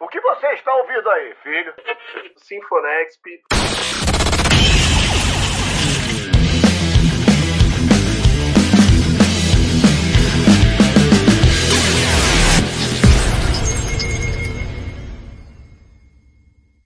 O que você está ouvindo aí, filho? Sinfonexp.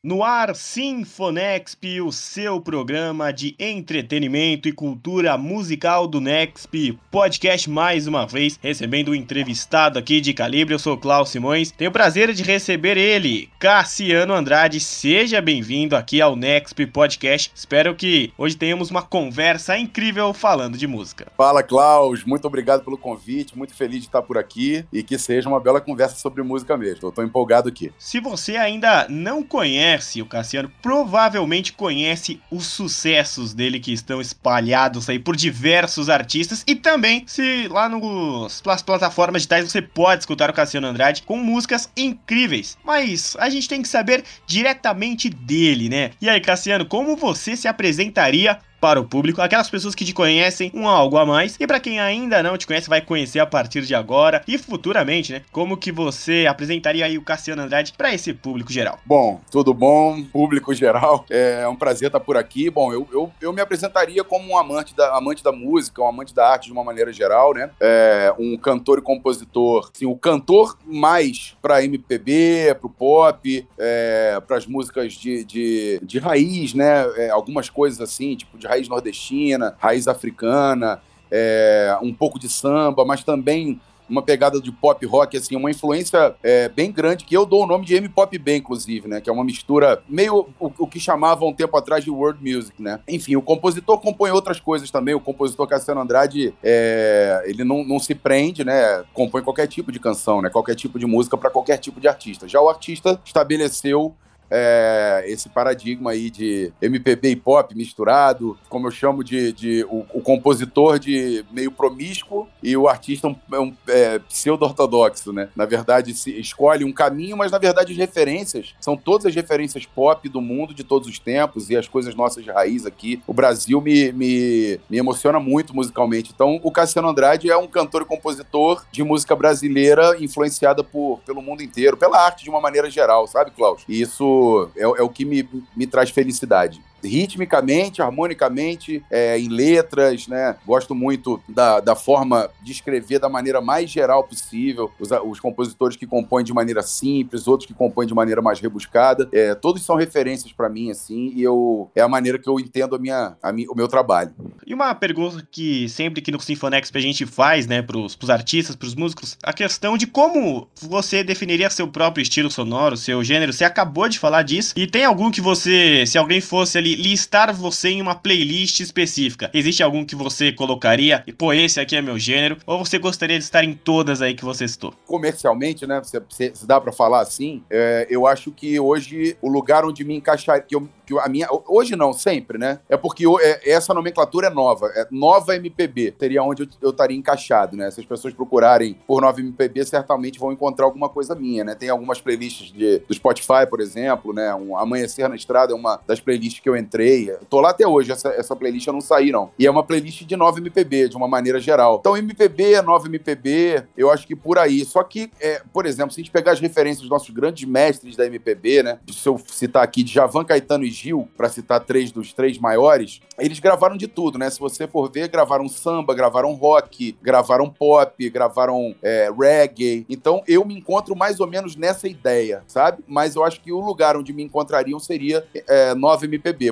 No ar, Sinfonexp, o seu programa de entretenimento e cultura musical do Nexp. Podcast mais uma vez, recebendo um entrevistado aqui de calibre. Eu sou Klaus Simões. Tenho o prazer de receber ele, Cassiano Andrade. Seja bem-vindo aqui ao Nexp Podcast. Espero que hoje tenhamos uma conversa incrível falando de música. Fala, Klaus. Muito obrigado pelo convite. Muito feliz de estar por aqui e que seja uma bela conversa sobre música mesmo. Eu tô empolgado aqui. Se você ainda não conhece conhece o Cassiano, provavelmente conhece os sucessos dele que estão espalhados aí por diversos artistas e também se lá nos, nas plataformas digitais você pode escutar o Cassiano Andrade com músicas incríveis. Mas a gente tem que saber diretamente dele, né? E aí, Cassiano, como você se apresentaria para o público, aquelas pessoas que te conhecem um algo a mais e para quem ainda não te conhece vai conhecer a partir de agora e futuramente, né? Como que você apresentaria aí o Cassiano Andrade para esse público geral? Bom, tudo bom, público geral. É um prazer estar por aqui. Bom, eu, eu, eu me apresentaria como um amante da, amante da música, um amante da arte de uma maneira geral, né? É, um cantor e compositor, assim, o cantor mais para MPB, para o pop, é, para as músicas de, de, de raiz, né? É, algumas coisas assim, tipo de raiz nordestina, raiz africana, é, um pouco de samba, mas também uma pegada de pop rock, assim, uma influência é, bem grande, que eu dou o nome de M-Pop B, inclusive, né? Que é uma mistura meio o, o, que chamavam um tempo atrás de world music, né? Enfim, o compositor compõe outras coisas também. O compositor Cassiano Andrade, é, ele não, não se prende, né? Compõe qualquer tipo de canção, né? Qualquer tipo de música para qualquer tipo de artista. Já o artista estabeleceu é, esse paradigma aí de MPB e pop misturado, como eu chamo de, de o, o, compositor de meio promíscuo e o artista um, um é, pseudo-ortodoxo, né? Na verdade, se escolhe um caminho, mas na verdade as referências são todas as referências pop do mundo de todos os tempos e as coisas nossas de raiz aqui. O Brasil me, me, me emociona muito musicalmente. Então, o Cassiano Andrade é um cantor e compositor de música brasileira influenciada por, pelo mundo inteiro, pela arte de uma maneira geral, sabe, Klaus? E isso é, é o que me, me traz felicidade ritmicamente, harmonicamente, é, em letras, né? Gosto muito da, da forma de escrever da maneira mais geral possível. Os, os compositores que compõem de maneira simples, outros que compõem de maneira mais rebuscada. É, todos são referências para mim, assim, e eu é a maneira que eu entendo a minha, a minha, o meu trabalho. E uma pergunta que sempre que no Sinfonexp a gente faz, né, pros, pros artistas, pros músicos, a questão de como você definiria seu próprio estilo sonoro, seu gênero. Você acabou de falar disso. E tem algum que você, se alguém fosse ali listar você em uma playlist específica. Existe algum que você colocaria? E pô, esse aqui é meu gênero? Ou você gostaria de estar em todas aí que você citou? Comercialmente, né? Se, se, se dá para falar assim, é, eu acho que hoje o lugar onde me encaixaria, que eu que a minha. Hoje não, sempre, né? É porque é, essa nomenclatura é nova. É nova MPB. Seria onde eu, eu estaria encaixado, né? Se as pessoas procurarem por nova MPB, certamente vão encontrar alguma coisa minha, né? Tem algumas playlists de, do Spotify, por exemplo, né? Um Amanhecer na Estrada é uma das playlists que eu entrei. Eu tô lá até hoje, essa, essa playlist eu não saí, não. E é uma playlist de nova MPB, de uma maneira geral. Então, MPB, é nova MPB, eu acho que por aí. Só que, é, por exemplo, se a gente pegar as referências dos nossos grandes mestres da MPB, né? Se eu citar aqui de Javan Caetano e Gil, para citar três dos três maiores, eles gravaram de tudo, né? Se você for ver, gravaram samba, gravaram rock, gravaram pop, gravaram é, reggae. Então eu me encontro mais ou menos nessa ideia, sabe? Mas eu acho que o lugar onde me encontrariam seria é,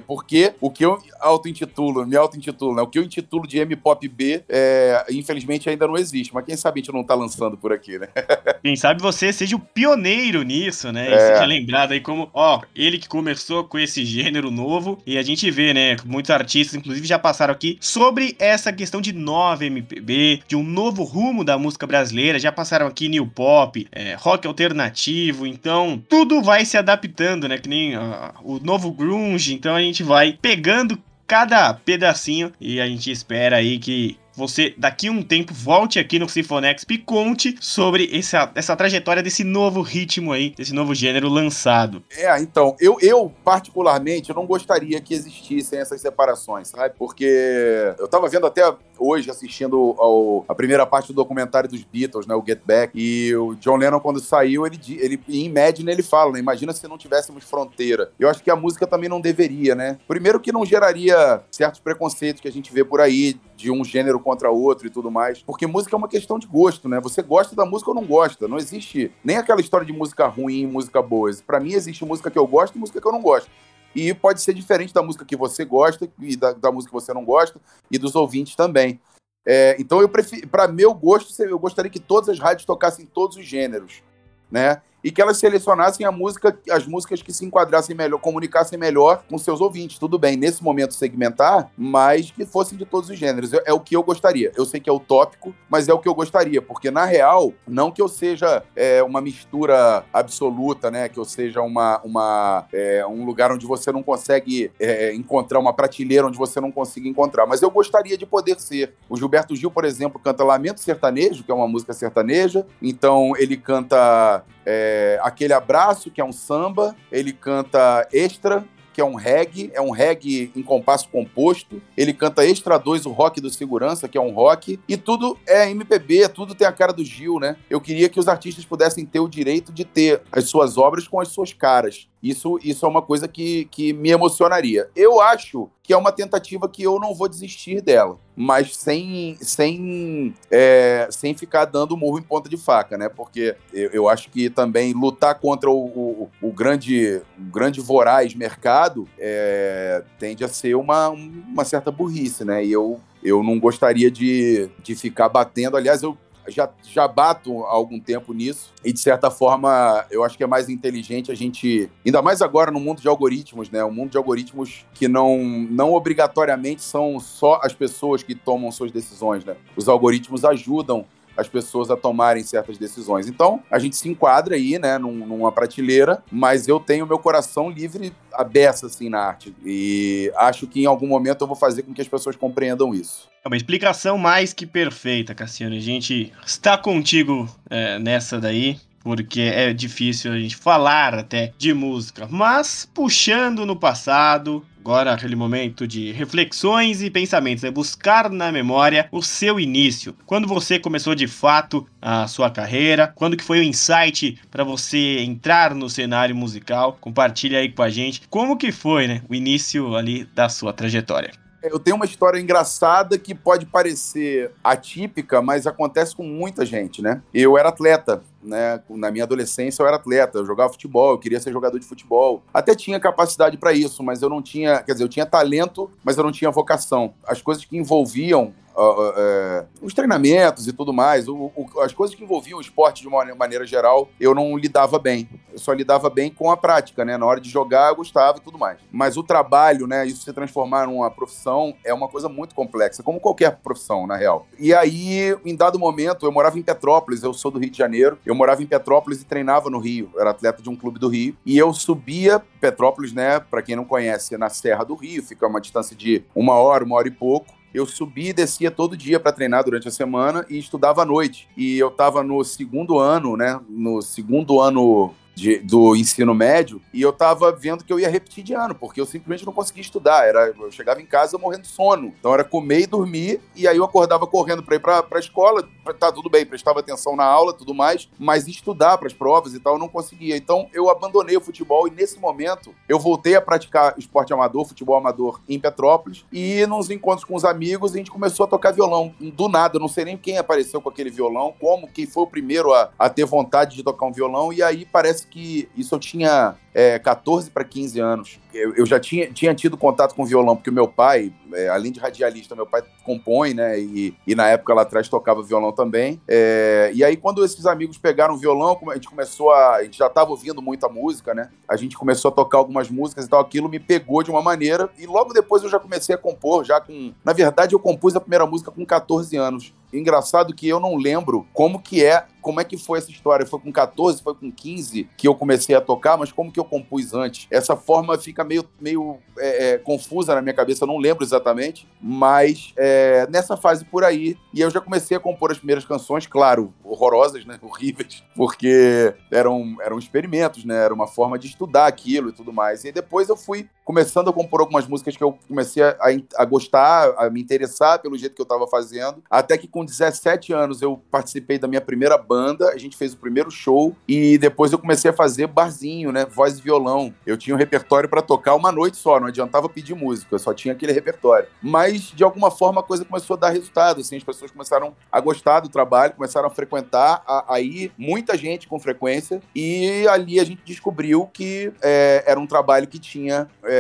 9MPB, porque o que eu auto-intitulo, me auto-intitulo, né? O que eu intitulo de M-Pop B, é, infelizmente ainda não existe, mas quem sabe a gente não tá lançando por aqui, né? quem sabe você seja o pioneiro nisso, né? E é. seja lembrado aí como, ó, ele que começou com esse gênero novo, e a gente vê, né, muitos artistas, inclusive, já passaram aqui sobre essa questão de nova MPB, de um novo rumo da música brasileira, já passaram aqui new pop, é, rock alternativo, então tudo vai se adaptando, né, que nem uh, o novo grunge, então a gente vai pegando cada pedacinho e a gente espera aí que você daqui a um tempo volte aqui no Sinfonexp e conte sobre essa, essa trajetória desse novo ritmo aí, desse novo gênero lançado. É, então, eu, eu particularmente, eu não gostaria que existissem essas separações, sabe? Porque eu tava vendo até hoje assistindo ao, a primeira parte do documentário dos Beatles, né, o Get Back, e o John Lennon, quando saiu, ele, ele em Imagine ele fala, né, imagina se não tivéssemos fronteira. Eu acho que a música também não deveria, né? Primeiro que não geraria certos preconceitos que a gente vê por aí, de um gênero contra outro e tudo mais, porque música é uma questão de gosto, né? Você gosta da música ou não gosta, não existe nem aquela história de música ruim e música boa. Para mim existe música que eu gosto e música que eu não gosto. E pode ser diferente da música que você gosta e da, da música que você não gosta e dos ouvintes também. É, então eu prefiro, para meu gosto, eu gostaria que todas as rádios tocassem todos os gêneros, né? E que elas selecionassem a música, as músicas que se enquadrassem melhor, comunicassem melhor com seus ouvintes. Tudo bem, nesse momento segmentar, mas que fossem de todos os gêneros. É, é, o que eu gostaria. Eu sei que é utópico, mas é o que eu gostaria, porque na real, não que eu seja é, uma mistura absoluta, né? Que eu seja uma, uma é, um lugar onde você não consegue é, encontrar uma prateleira onde você não consiga encontrar, mas eu gostaria de poder ser. O Gilberto Gil, por exemplo, canta Lamento Sertanejo, que é uma música sertaneja, então ele canta é, aquele abraço, que é um samba, ele canta extra, que é um reggae, é um reggae em compasso composto. Ele canta Extra 2, o rock do segurança, que é um rock. E tudo é MPB, tudo tem a cara do Gil, né? Eu queria que os artistas pudessem ter o direito de ter as suas obras com as suas caras. Isso, isso é uma coisa que, que me emocionaria. Eu acho que é uma tentativa que eu não vou desistir dela, mas sem, sem, é, sem ficar dando murro em ponta de faca, né? Porque eu, eu acho que também lutar contra o, o, o grande, o grande voraz mercado é, tende a ser uma, uma certa burrice, né? E eu, eu não gostaria de, de ficar batendo. Aliás, eu já, já bato há algum tempo nisso e, de certa forma, eu acho que é mais inteligente a gente, ainda mais agora no mundo de algoritmos, né? O mundo de algoritmos que não, não obrigatoriamente são só as pessoas que tomam suas decisões, né? Os algoritmos ajudam as pessoas a tomarem certas decisões. Então, a gente se enquadra aí, né, num, numa prateleira, mas eu tenho meu coração livre, aberto, assim, na arte. E acho que em algum momento eu vou fazer com que as pessoas compreendam isso. É uma explicação mais que perfeita, Cassiano. A gente está contigo é, nessa daí porque é difícil a gente falar até de música. Mas puxando no passado, Agora, aquele momento de reflexões e pensamentos, é buscar na memória o seu início. Quando você começou de fato a sua carreira, quando que foi o insight para você entrar no cenário musical? Compartilha aí com a gente como que foi, né, o início ali da sua trajetória. Eu tenho uma história engraçada que pode parecer atípica, mas acontece com muita gente, né? Eu era atleta, né? Na minha adolescência eu era atleta, eu jogava futebol, eu queria ser jogador de futebol. Até tinha capacidade para isso, mas eu não tinha, quer dizer, eu tinha talento, mas eu não tinha vocação. As coisas que envolviam uh, os treinamentos e tudo mais, o, o, as coisas que envolviam o esporte de uma maneira geral, eu não lidava bem. Eu só lidava bem com a prática, né? Na hora de jogar, eu gostava e tudo mais. Mas o trabalho, né? Isso se transformar numa profissão é uma coisa muito complexa, como qualquer profissão, na real. E aí, em dado momento, eu morava em Petrópolis, eu sou do Rio de Janeiro, eu morava em Petrópolis e treinava no Rio. Eu era atleta de um clube do Rio. E eu subia Petrópolis, né? Para quem não conhece, na Serra do Rio, fica uma distância de uma hora, uma hora e pouco eu subia e descia todo dia para treinar durante a semana e estudava à noite. E eu estava no segundo ano, né? No segundo ano de, do ensino médio e eu tava vendo que eu ia repetir de ano, porque eu simplesmente não conseguia estudar. Era, eu chegava em casa morrendo de sono. Então era comer e dormir, e aí eu acordava correndo para ir pra, pra escola. Tá tudo bem, prestava atenção na aula tudo mais, mas estudar para as provas e tal eu não conseguia. Então eu abandonei o futebol e nesse momento eu voltei a praticar esporte amador, futebol amador em Petrópolis e nos encontros com os amigos a gente começou a tocar violão. Do nada, eu não sei nem quem apareceu com aquele violão, como, quem foi o primeiro a, a ter vontade de tocar um violão, e aí parece que isso eu tinha é, 14 para 15 anos. Eu, eu, já tinha, tinha tido contato com violão, porque o meu pai, é, além de radialista, meu pai compõe, né? E, e na época lá atrás tocava violão também. É, e aí, quando esses amigos pegaram violão, a gente começou a. A gente já estava ouvindo muita música, né? A gente começou a tocar algumas músicas e tal. Aquilo me pegou de uma maneira. E logo depois eu já comecei a compor, já com. Na verdade, eu compus a primeira música com 14 anos. Engraçado que eu não lembro como que é, como é que foi essa história. Foi com 14, foi com 15 que eu comecei a tocar, mas como que eu compus antes? Essa forma fica meio, meio é, é, confusa na minha cabeça, eu não lembro exatamente, mas é, nessa fase por aí, e eu já comecei a compor as primeiras canções, claro, horrorosas, né? Horríveis, porque eram, eram experimentos, né? Era uma forma de estudar aquilo e tudo mais. E depois eu fui começando a compor algumas músicas que eu comecei a, a gostar, a me interessar pelo jeito que eu estava fazendo. Até que com 17 anos eu participei da minha primeira banda, a gente fez o primeiro show e depois eu comecei a fazer barzinho, né? Voz e violão. Eu tinha um repertório para tocar uma noite só, não adiantava pedir música, eu só tinha aquele repertório. Mas de alguma forma a coisa começou a dar resultado, assim, as pessoas começaram a gostar do trabalho, começaram a frequentar, a, a ir muita gente com frequência e ali a gente descobriu que é, era um trabalho que tinha é,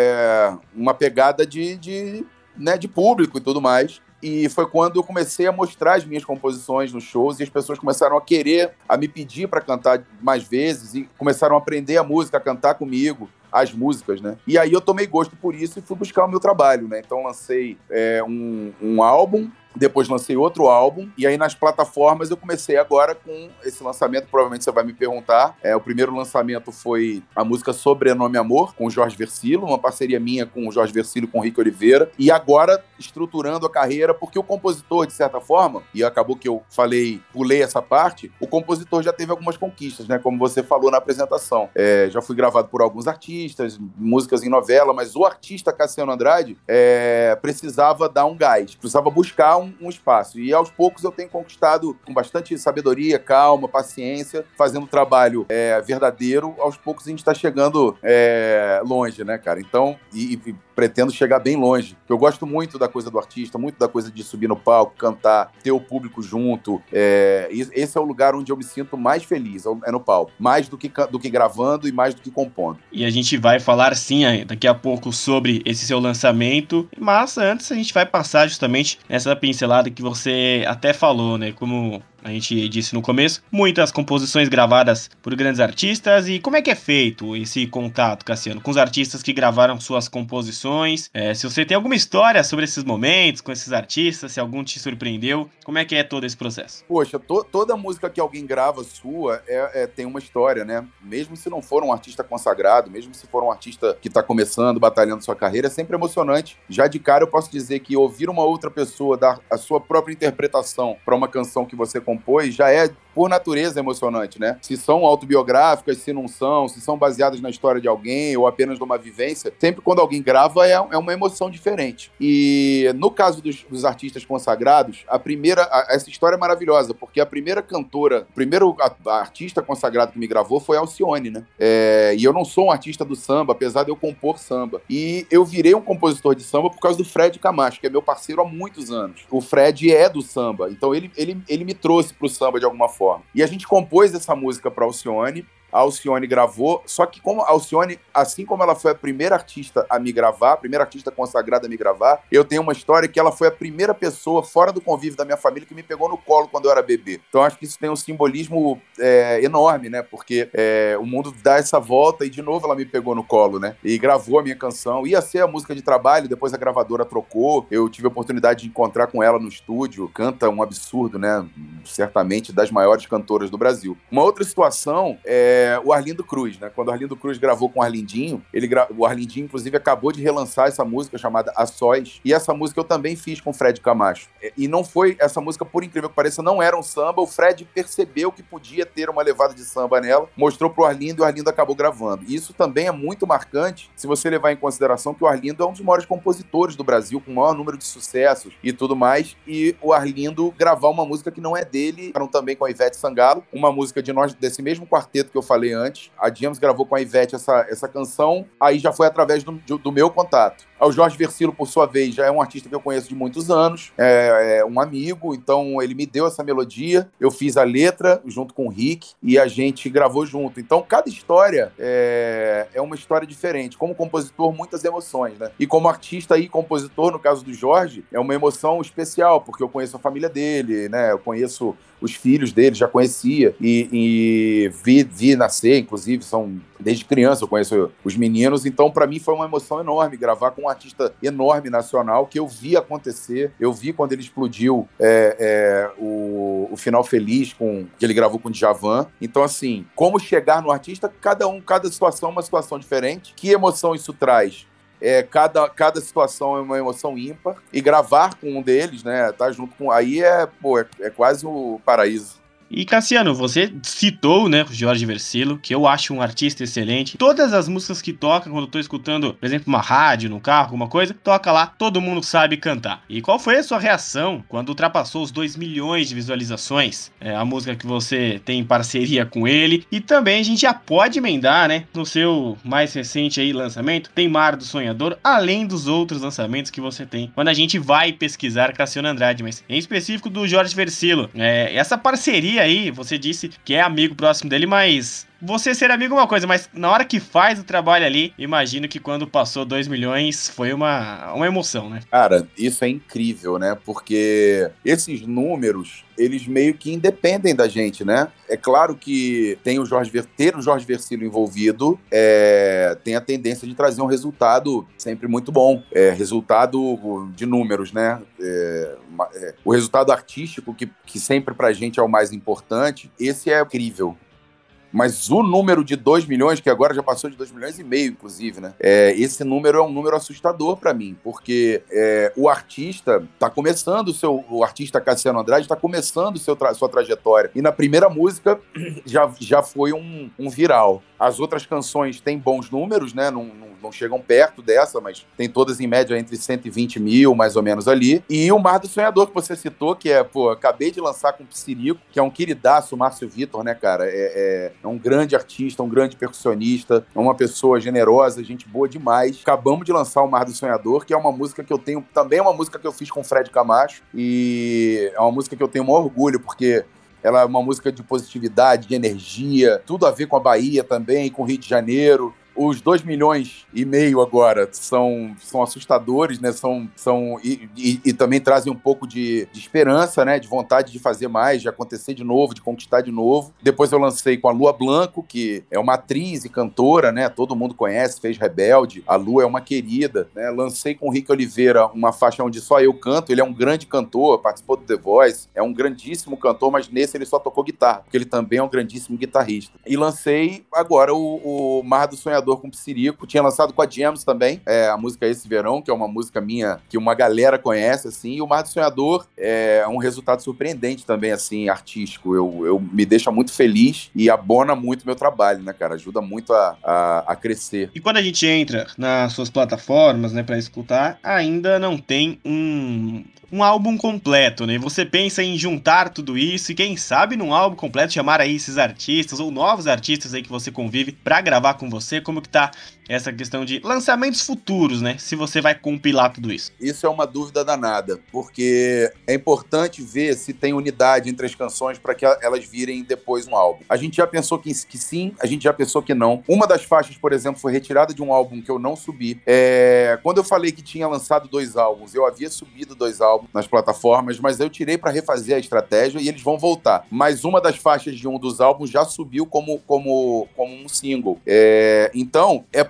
uma pegada de, de, né, de público e tudo mais. E foi quando eu comecei a mostrar as minhas composições nos shows e as pessoas começaram a querer, a me pedir para cantar mais vezes e começaram a aprender a música, a cantar comigo as músicas, né? E aí eu tomei gosto por isso e fui buscar o meu trabalho, né? Então lancei é, um, um álbum depois lancei outro álbum, e aí nas plataformas eu comecei agora com esse lançamento, provavelmente você vai me perguntar. É, o primeiro lançamento foi a música Sobrenome Amor, com o Jorge Versilo, uma parceria minha com o Jorge Versilo com o Rick Oliveira. E agora estruturando a carreira, porque o compositor, de certa forma, e acabou que eu falei, pulei essa parte, o compositor já teve algumas conquistas, né? Como você falou na apresentação. É, já fui gravado por alguns artistas, músicas em novela, mas o artista Cassiano Andrade é, precisava dar um gás, precisava buscar um, um, espaço. E aos poucos eu tenho conquistado com bastante sabedoria, calma, paciência, fazendo um trabalho é, verdadeiro. Aos poucos a gente está chegando é, longe, né, cara? Então, e, e pretendo chegar bem longe. Eu gosto muito da coisa do artista, muito da coisa de subir no palco, cantar, ter o público junto. É, esse é o lugar onde eu me sinto mais feliz, é no palco. Mais do que, do que gravando e mais do que compondo. E a gente vai falar sim daqui a pouco sobre esse seu lançamento, mas antes a gente vai passar justamente nessa pincelada que você até falou, né? Como a gente disse no começo, muitas composições gravadas por grandes artistas. E como é que é feito esse contato, Cassiano, com os artistas que gravaram suas composições? É, se você tem alguma história sobre esses momentos com esses artistas, se algum te surpreendeu, como é que é todo esse processo? Poxa, to toda música que alguém grava sua é, é, tem uma história, né? Mesmo se não for um artista consagrado, mesmo se for um artista que está começando, batalhando sua carreira, é sempre emocionante. Já de cara eu posso dizer que ouvir uma outra pessoa dar a sua própria interpretação para uma canção que você compôs já é por natureza emocionante, né? Se são autobiográficas, se não são, se são baseadas na história de alguém ou apenas de uma vivência, sempre quando alguém grava é, é uma emoção diferente. E no caso dos, dos artistas consagrados, a primeira, a, essa história é maravilhosa, porque a primeira cantora, o primeiro a, a artista consagrado que me gravou foi Alcione, né? É, e eu não sou um artista do samba, apesar de eu compor samba. E eu virei um compositor de samba por causa do Fred Camacho, que é meu parceiro há muitos anos. O Fred é do samba, então ele, ele, ele me trouxe pro samba de alguma forma. E a gente compôs essa música para Alcione, a Alcione gravou, só que como a Alcione, assim como ela foi a primeira artista a me gravar, a primeira artista consagrada a me gravar, eu tenho uma história que ela foi a primeira pessoa fora do convívio da minha família que me pegou no colo quando eu era bebê. Então acho que isso tem um simbolismo é, enorme, né? Porque é, o mundo dá essa volta e de novo ela me pegou no colo, né? E gravou a minha canção. Ia ser a música de trabalho, depois a gravadora trocou. Eu tive a oportunidade de encontrar com ela no estúdio. Canta um absurdo, né? Certamente das maiores cantoras do Brasil. Uma outra situação é é, o Arlindo Cruz, né? Quando o Arlindo Cruz gravou com o Arlindinho, ele gra... o Arlindinho, inclusive, acabou de relançar essa música chamada A Sós, e essa música eu também fiz com o Fred Camacho. E não foi, essa música, por incrível que pareça, não era um samba, o Fred percebeu que podia ter uma levada de samba nela, mostrou pro Arlindo e o Arlindo acabou gravando. E isso também é muito marcante, se você levar em consideração que o Arlindo é um dos maiores compositores do Brasil, com o maior número de sucessos e tudo mais, e o Arlindo gravar uma música que não é dele, também com a Ivete Sangalo, uma música de nós, desse mesmo quarteto que eu falei antes. A James gravou com a Ivete essa, essa canção, aí já foi através do, do meu contato. O Jorge Versilo, por sua vez, já é um artista que eu conheço de muitos anos, é, é, um amigo, então ele me deu essa melodia, eu fiz a letra junto com o Rick e a gente gravou junto. Então, cada história é, é uma história diferente. Como compositor, muitas emoções, né? E como artista e compositor, no caso do Jorge, é uma emoção especial, porque eu conheço a família dele, né? Eu conheço os filhos dele, já conhecia e, e vi, vi nascer, inclusive, são desde criança eu conheço os meninos, então para mim foi uma emoção enorme gravar com um artista enorme nacional que eu vi acontecer, eu vi quando ele explodiu é, é, o, o final feliz com que ele gravou com o Djavan. Então assim, como chegar no artista, cada um, cada situação é uma situação diferente. Que emoção isso traz? É, cada, cada situação é uma emoção ímpar. E gravar com um deles, né? Tá junto com. Aí é, pô, é, é quase o paraíso. E Cassiano, você citou, né, o Jorge Versilo, que eu acho um artista excelente. Todas as músicas que toca, quando eu tô escutando, por exemplo, uma rádio, no carro, alguma coisa, toca lá, todo mundo sabe cantar. E qual foi a sua reação quando ultrapassou os 2 milhões de visualizações? É, a música que você tem em parceria com ele. E também a gente já pode emendar, né, no seu mais recente aí lançamento, tem Mar do Sonhador, além dos outros lançamentos que você tem. Quando a gente vai pesquisar Cassiano Andrade, mas em específico do Jorge Versilo. É, essa parceria aí, você disse que é amigo próximo dele, mas você ser amigo é uma coisa, mas na hora que faz o trabalho ali, imagino que quando passou 2 milhões foi uma, uma emoção, né? Cara, isso é incrível, né? Porque esses números, eles meio que independem da gente, né? É claro que tem o Jorge ter o Jorge Versilo envolvido é, tem a tendência de trazer um resultado sempre muito bom. É, resultado de números, né? É, é o resultado artístico, que, que sempre pra gente é o mais importante, esse é incrível. Mas o número de 2 milhões, que agora já passou de 2 milhões e meio, inclusive, né? É, esse número é um número assustador para mim, porque é, o artista está começando o seu. O artista Cassiano Andrade está começando seu tra sua trajetória. E na primeira música já, já foi um, um viral. As outras canções têm bons números, né? Não, chegam perto dessa, mas tem todas em média entre 120 mil, mais ou menos ali. E o Mar do Sonhador, que você citou, que é, pô, acabei de lançar com o Psirico, que é um queridaço, o Márcio Vitor, né, cara? É, é, é um grande artista, um grande percussionista, é uma pessoa generosa, gente boa demais. Acabamos de lançar o Mar do Sonhador, que é uma música que eu tenho, também é uma música que eu fiz com o Fred Camacho, e é uma música que eu tenho um orgulho, porque ela é uma música de positividade, de energia, tudo a ver com a Bahia também, com o Rio de Janeiro. Os 2 milhões e meio agora são, são assustadores, né? São, são, e, e, e também trazem um pouco de, de, esperança, né? De vontade de fazer mais, de acontecer de novo, de conquistar de novo. Depois eu lancei com a Lua Blanco, que é uma atriz e cantora, né? Todo mundo conhece, fez Rebelde. A Lua é uma querida, né? Lancei com o Rick Oliveira uma faixa onde só eu canto. Ele é um grande cantor, participou do The Voice, é um grandíssimo cantor, mas nesse ele só tocou guitarra, porque ele também é um grandíssimo guitarrista. E lancei agora o, o Mar do Sonhador com com Psirico. Tinha lançado com a James também, é, a música Esse Verão, que é uma música minha que uma galera conhece, assim. E o Mar do Sonhador é um resultado surpreendente também, assim, artístico. Eu, eu me deixa muito feliz e abona muito meu trabalho, né, cara? Ajuda muito a, a, a crescer. E quando a gente entra nas suas plataformas, né, para escutar, ainda não tem um, um álbum completo, né? Você pensa em juntar tudo isso e quem sabe num álbum completo chamar aí esses artistas ou novos artistas aí que você convive para gravar com você, como que tá essa questão de lançamentos futuros, né? Se você vai compilar tudo isso. Isso é uma dúvida danada, porque é importante ver se tem unidade entre as canções para que elas virem depois um álbum. A gente já pensou que, que, sim, a gente já pensou que não. Uma das faixas, por exemplo, foi retirada de um álbum que eu não subi. É... Quando eu falei que tinha lançado dois álbuns, eu havia subido dois álbuns nas plataformas, mas eu tirei para refazer a estratégia e eles vão voltar. Mas uma das faixas de um dos álbuns já subiu como, como, como um single. É... Então, é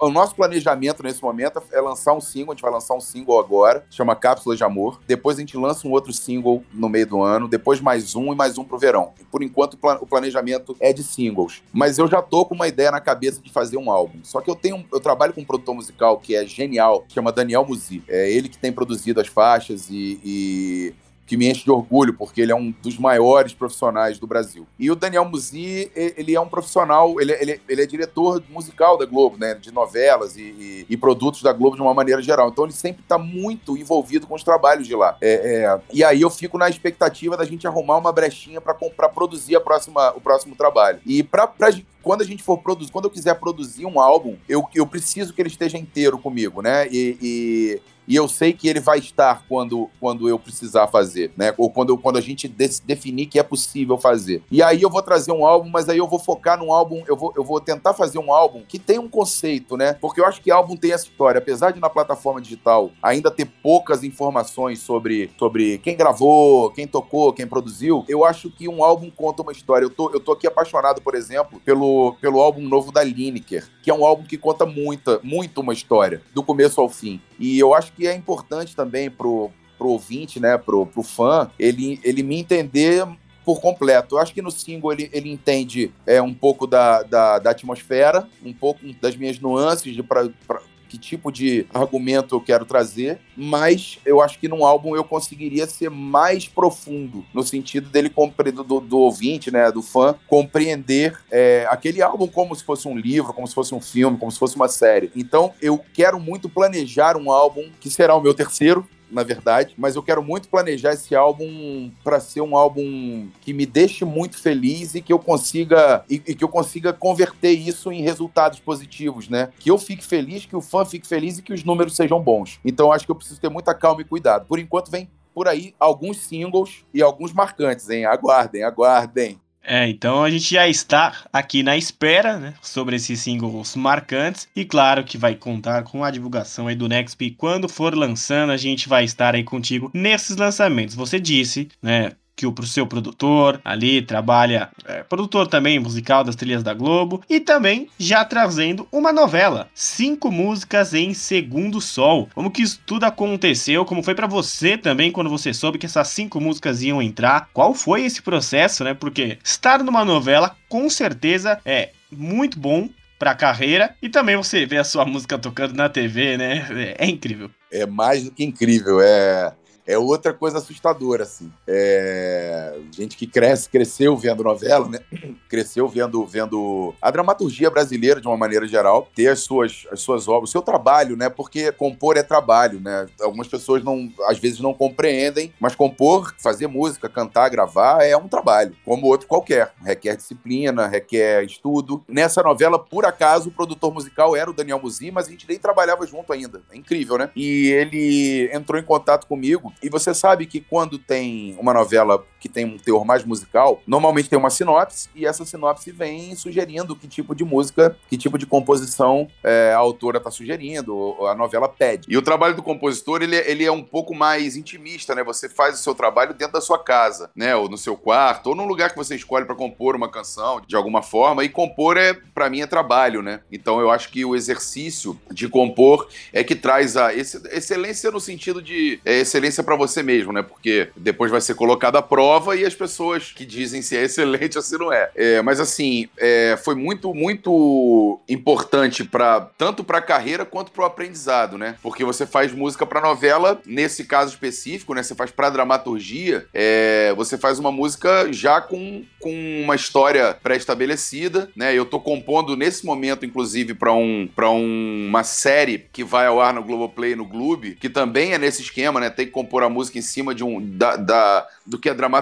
o nosso planejamento nesse momento é lançar um single, a gente vai lançar um single agora, chama Cápsula de Amor. Depois a gente lança um outro single no meio do ano, depois mais um e mais um pro verão. Por enquanto o planejamento é de singles, mas eu já tô com uma ideia na cabeça de fazer um álbum. Só que eu tenho, eu trabalho com um produtor musical que é genial, chama Daniel Musi. É ele que tem produzido as faixas e, e que me enche de orgulho, porque ele é um dos maiores profissionais do Brasil. E o Daniel Musi, ele é um profissional, ele, ele, ele é diretor musical da Globo, né? De novelas e, e, e, produtos da Globo de uma maneira geral. Então ele sempre está muito envolvido com os trabalhos de lá. É, é, e aí eu fico na expectativa da gente arrumar uma brechinha para produzir a próxima, o próximo trabalho. E para quando a gente for produzir, quando eu quiser produzir um álbum, eu, eu preciso que ele esteja inteiro comigo, né? E, e, e eu sei que ele vai estar quando, quando eu precisar fazer, né? Ou quando, quando a gente de, definir que é possível fazer. E aí eu vou trazer um álbum, mas aí eu vou focar num álbum, eu vou, eu vou tentar fazer um álbum que tem um conceito, né? Porque eu acho que álbum tem essa história. Apesar de na plataforma digital ainda ter poucas informações sobre, sobre quem gravou, quem tocou, quem produziu, eu acho que um álbum conta uma história. Eu tô, eu tô aqui apaixonado, por exemplo, pelo, pelo álbum novo da Lineker, que é um álbum que conta muita, muito uma história, do começo ao fim. E eu acho que é importante também pro, pro ouvinte, né, pro, pro fã, ele, ele me entender por completo. Eu acho que no single ele, ele entende é, um pouco da, da, da atmosfera, um pouco das minhas nuances de pra, pra que tipo de argumento eu quero trazer, mas eu acho que num álbum eu conseguiria ser mais profundo, no sentido dele do, do ouvinte, né, do fã, compreender é, aquele álbum como se fosse um livro, como se fosse um filme, como se fosse uma série. Então eu quero muito planejar um álbum que será o meu terceiro, na verdade, mas eu quero muito planejar esse álbum para ser um álbum que me deixe muito feliz e que eu consiga e, e, que eu consiga converter isso em resultados positivos, né? Que eu fique feliz, que o fã fique feliz e que os números sejam bons. Então acho que eu preciso ter muita calma e cuidado. Por enquanto vem por aí alguns singles e alguns marcantes, hein? Aguardem, aguardem. É, então a gente já está aqui na espera, né, sobre esses singles marcantes e claro que vai contar com a divulgação aí do Nextp quando for lançando, a gente vai estar aí contigo nesses lançamentos. Você disse, né, que o seu produtor ali trabalha, é, produtor também musical das trilhas da Globo, e também já trazendo uma novela, cinco músicas em Segundo Sol. Como que isso tudo aconteceu? Como foi para você também quando você soube que essas cinco músicas iam entrar? Qual foi esse processo, né? Porque estar numa novela com certeza é muito bom para a carreira e também você vê a sua música tocando na TV, né? É incrível. É mais do que incrível, é é outra coisa assustadora, assim. É... Gente que cresce, cresceu vendo novela, né? Cresceu vendo, vendo a dramaturgia brasileira de uma maneira geral, ter as suas, as suas obras, o seu trabalho, né? Porque compor é trabalho, né? Algumas pessoas não, às vezes não compreendem, mas compor, fazer música, cantar, gravar é um trabalho, como outro qualquer. Requer disciplina, requer estudo. Nessa novela, por acaso, o produtor musical era o Daniel Musi, mas a gente nem trabalhava junto ainda. É incrível, né? E ele entrou em contato comigo e você sabe que quando tem uma novela que tem um teor mais musical, normalmente tem uma sinopse e essa sinopse vem sugerindo que tipo de música, que tipo de composição é, a autora está sugerindo, a novela pede. E o trabalho do compositor, ele, ele é um pouco mais intimista, né? Você faz o seu trabalho dentro da sua casa, né? Ou no seu quarto, ou num lugar que você escolhe para compor uma canção de alguma forma. E compor é, para mim, é trabalho, né? Então eu acho que o exercício de compor é que traz a excelência no sentido de é, excelência para você mesmo, né? Porque depois vai ser colocado à prova e as pessoas que dizem se é excelente ou se não é. é mas assim, é, foi muito, muito importante para tanto para a carreira quanto para o aprendizado, né? Porque você faz música para novela, nesse caso específico, né? Você faz para dramaturgia, é, você faz uma música já com, com uma história pré-estabelecida, né? Eu tô compondo nesse momento, inclusive, para um, um, uma série que vai ao ar no Globoplay no Gloob, que também é nesse esquema, né? Tem que compor compor a música em cima de um da, da do que a dramaturgia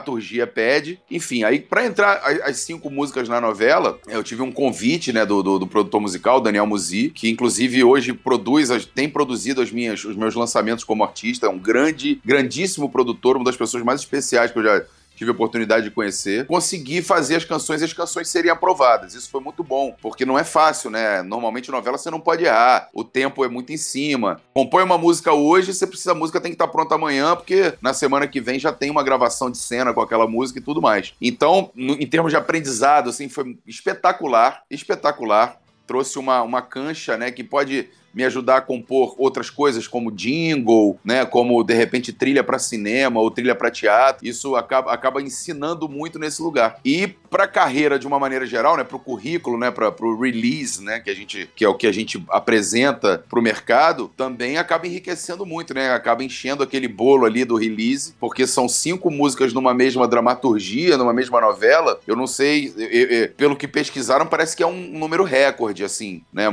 pede. Enfim, aí para entrar as cinco músicas na novela, eu tive um convite, né, do, do, do produtor musical, Daniel Musi, que inclusive hoje produz, tem produzido as minhas, os meus lançamentos como artista, é um grande, grandíssimo produtor, uma das pessoas mais especiais que eu já tive a oportunidade de conhecer, consegui fazer as canções e as canções serem aprovadas. Isso foi muito bom, porque não é fácil, né? Normalmente novela você não pode errar, o tempo é muito em cima. Compõe uma música hoje, você precisa, a música tem que estar pronta amanhã, porque na semana que vem já tem uma gravação de cena com aquela música e tudo mais. Então, em termos de aprendizado, assim, foi espetacular, espetacular. Trouxe uma, uma cancha, né, que pode me ajudar a compor outras coisas como jingle, né, como de repente trilha para cinema ou trilha para teatro. Isso acaba, acaba ensinando muito nesse lugar. E para a carreira de uma maneira geral, né, para o currículo, né, para o release, né, que a gente que é o que a gente apresenta para o mercado, também acaba enriquecendo muito, né? Acaba enchendo aquele bolo ali do release, porque são cinco músicas numa mesma dramaturgia, numa mesma novela. Eu não sei, eu, eu, pelo que pesquisaram, parece que é um número recorde, assim, né,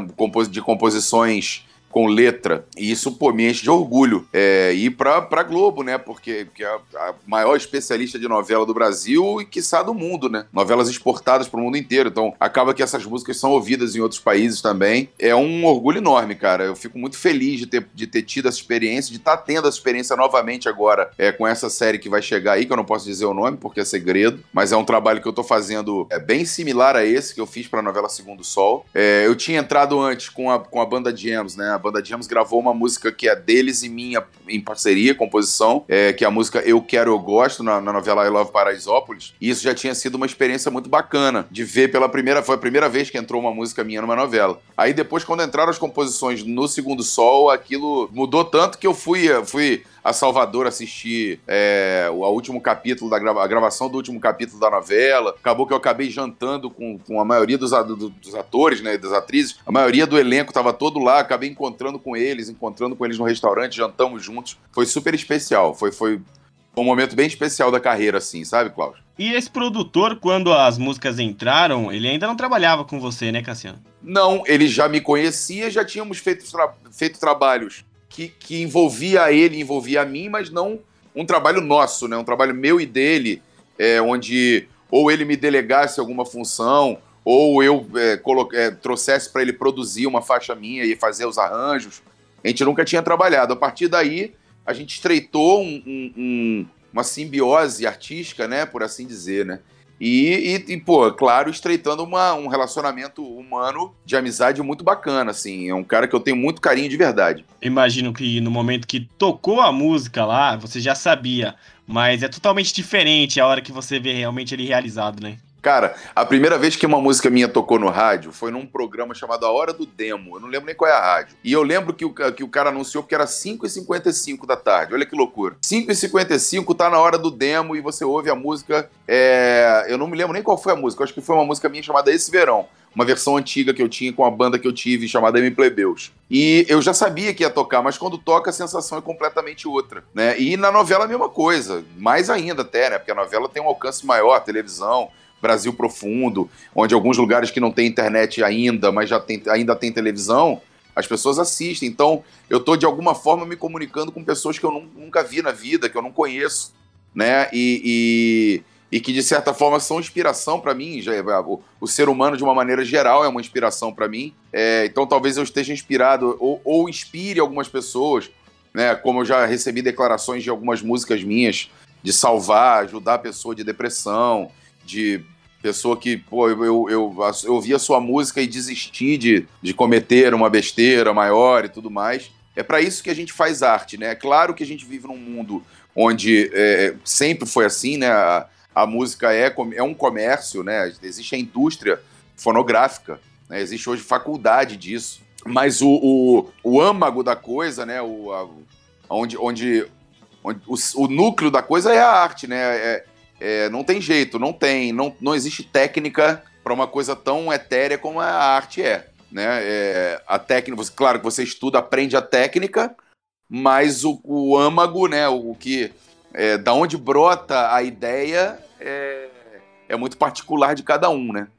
de composições com letra. E isso, pô, me enche de orgulho. É, ir pra, pra Globo, né? Porque que é a maior especialista de novela do Brasil e, quiçá, do mundo, né? Novelas exportadas pro mundo inteiro. Então, acaba que essas músicas são ouvidas em outros países também. É um orgulho enorme, cara. Eu fico muito feliz de ter, de ter tido essa experiência, de estar tá tendo essa experiência novamente agora é, com essa série que vai chegar aí, que eu não posso dizer o nome porque é segredo, mas é um trabalho que eu tô fazendo é, bem similar a esse que eu fiz pra novela Segundo Sol. É, eu tinha entrado antes com a, com a banda Gems, né? Banda James gravou uma música que é deles e minha em parceria, composição, é, que é a música Eu Quero, Eu Gosto, na, na novela I Love Paraisópolis. E isso já tinha sido uma experiência muito bacana de ver pela primeira, foi a primeira vez que entrou uma música minha numa novela. Aí depois, quando entraram as composições no Segundo Sol, aquilo mudou tanto que eu fui, fui a Salvador assistir é, o último capítulo da grava a gravação do último capítulo da novela. Acabou que eu acabei jantando com, com a maioria dos, dos atores, né, das atrizes. A maioria do elenco estava todo lá. Acabei encontrando com eles, encontrando com eles no restaurante, jantamos juntos. Foi super especial. Foi, foi um momento bem especial da carreira, assim, sabe, Cláudio? E esse produtor, quando as músicas entraram, ele ainda não trabalhava com você, né, Cassiano? Não, ele já me conhecia, já tínhamos feito, tra feito trabalhos que, que envolvia ele, envolvia a mim, mas não um trabalho nosso, né? Um trabalho meu e dele, é, onde ou ele me delegasse alguma função, ou eu é, é, trouxesse para ele produzir uma faixa minha e fazer os arranjos. A gente nunca tinha trabalhado. A partir daí, a gente estreitou um, um, um, uma simbiose artística, né, por assim dizer, né? E, e, e, pô, claro, estreitando uma, um relacionamento humano de amizade muito bacana, assim. É um cara que eu tenho muito carinho de verdade. Imagino que no momento que tocou a música lá, você já sabia, mas é totalmente diferente a hora que você vê realmente ele realizado, né? Cara, a primeira vez que uma música minha tocou no rádio foi num programa chamado A Hora do Demo. Eu não lembro nem qual é a rádio. E eu lembro que o, que o cara anunciou que era 5h55 da tarde. Olha que loucura. 5h55 tá na hora do demo e você ouve a música. É... Eu não me lembro nem qual foi a música. Eu acho que foi uma música minha chamada Esse Verão uma versão antiga que eu tinha com a banda que eu tive chamada M Plebeus. E eu já sabia que ia tocar, mas quando toca a sensação é completamente outra, né? E na novela a mesma coisa, mais ainda até, né? Porque a novela tem um alcance maior, televisão, Brasil Profundo, onde alguns lugares que não tem internet ainda, mas já tem, ainda tem televisão, as pessoas assistem. Então, eu estou de alguma forma me comunicando com pessoas que eu nunca vi na vida, que eu não conheço, né? E, e, e que de certa forma são inspiração para mim. Já, o, o, ser humano de uma maneira geral é uma inspiração para mim. É, então, talvez eu esteja inspirado ou, ou inspire algumas pessoas, né? Como eu já recebi declarações de algumas músicas minhas de salvar, ajudar a pessoa de depressão, de pessoa que, pô, eu, eu, eu, eu ouvi a sua música e desisti de, de cometer uma besteira maior e tudo mais. É para isso que a gente faz arte, né? É claro que a gente vive num mundo onde é, sempre foi assim, né? A, a, música é, é um comércio, né? Existe a indústria fonográfica, né? existe hoje faculdade disso. Mas o, o, o âmago da coisa, né? O, a, onde, onde, onde o, o, núcleo da coisa é a arte, né? É, é, não tem jeito, não tem, não, não existe técnica para uma coisa tão etérea como a arte é. Né? É, a técnica, claro que você estuda, aprende a técnica, mas o, o âmago, né, o que é, da onde brota a ideia é, é muito particular de cada um, né?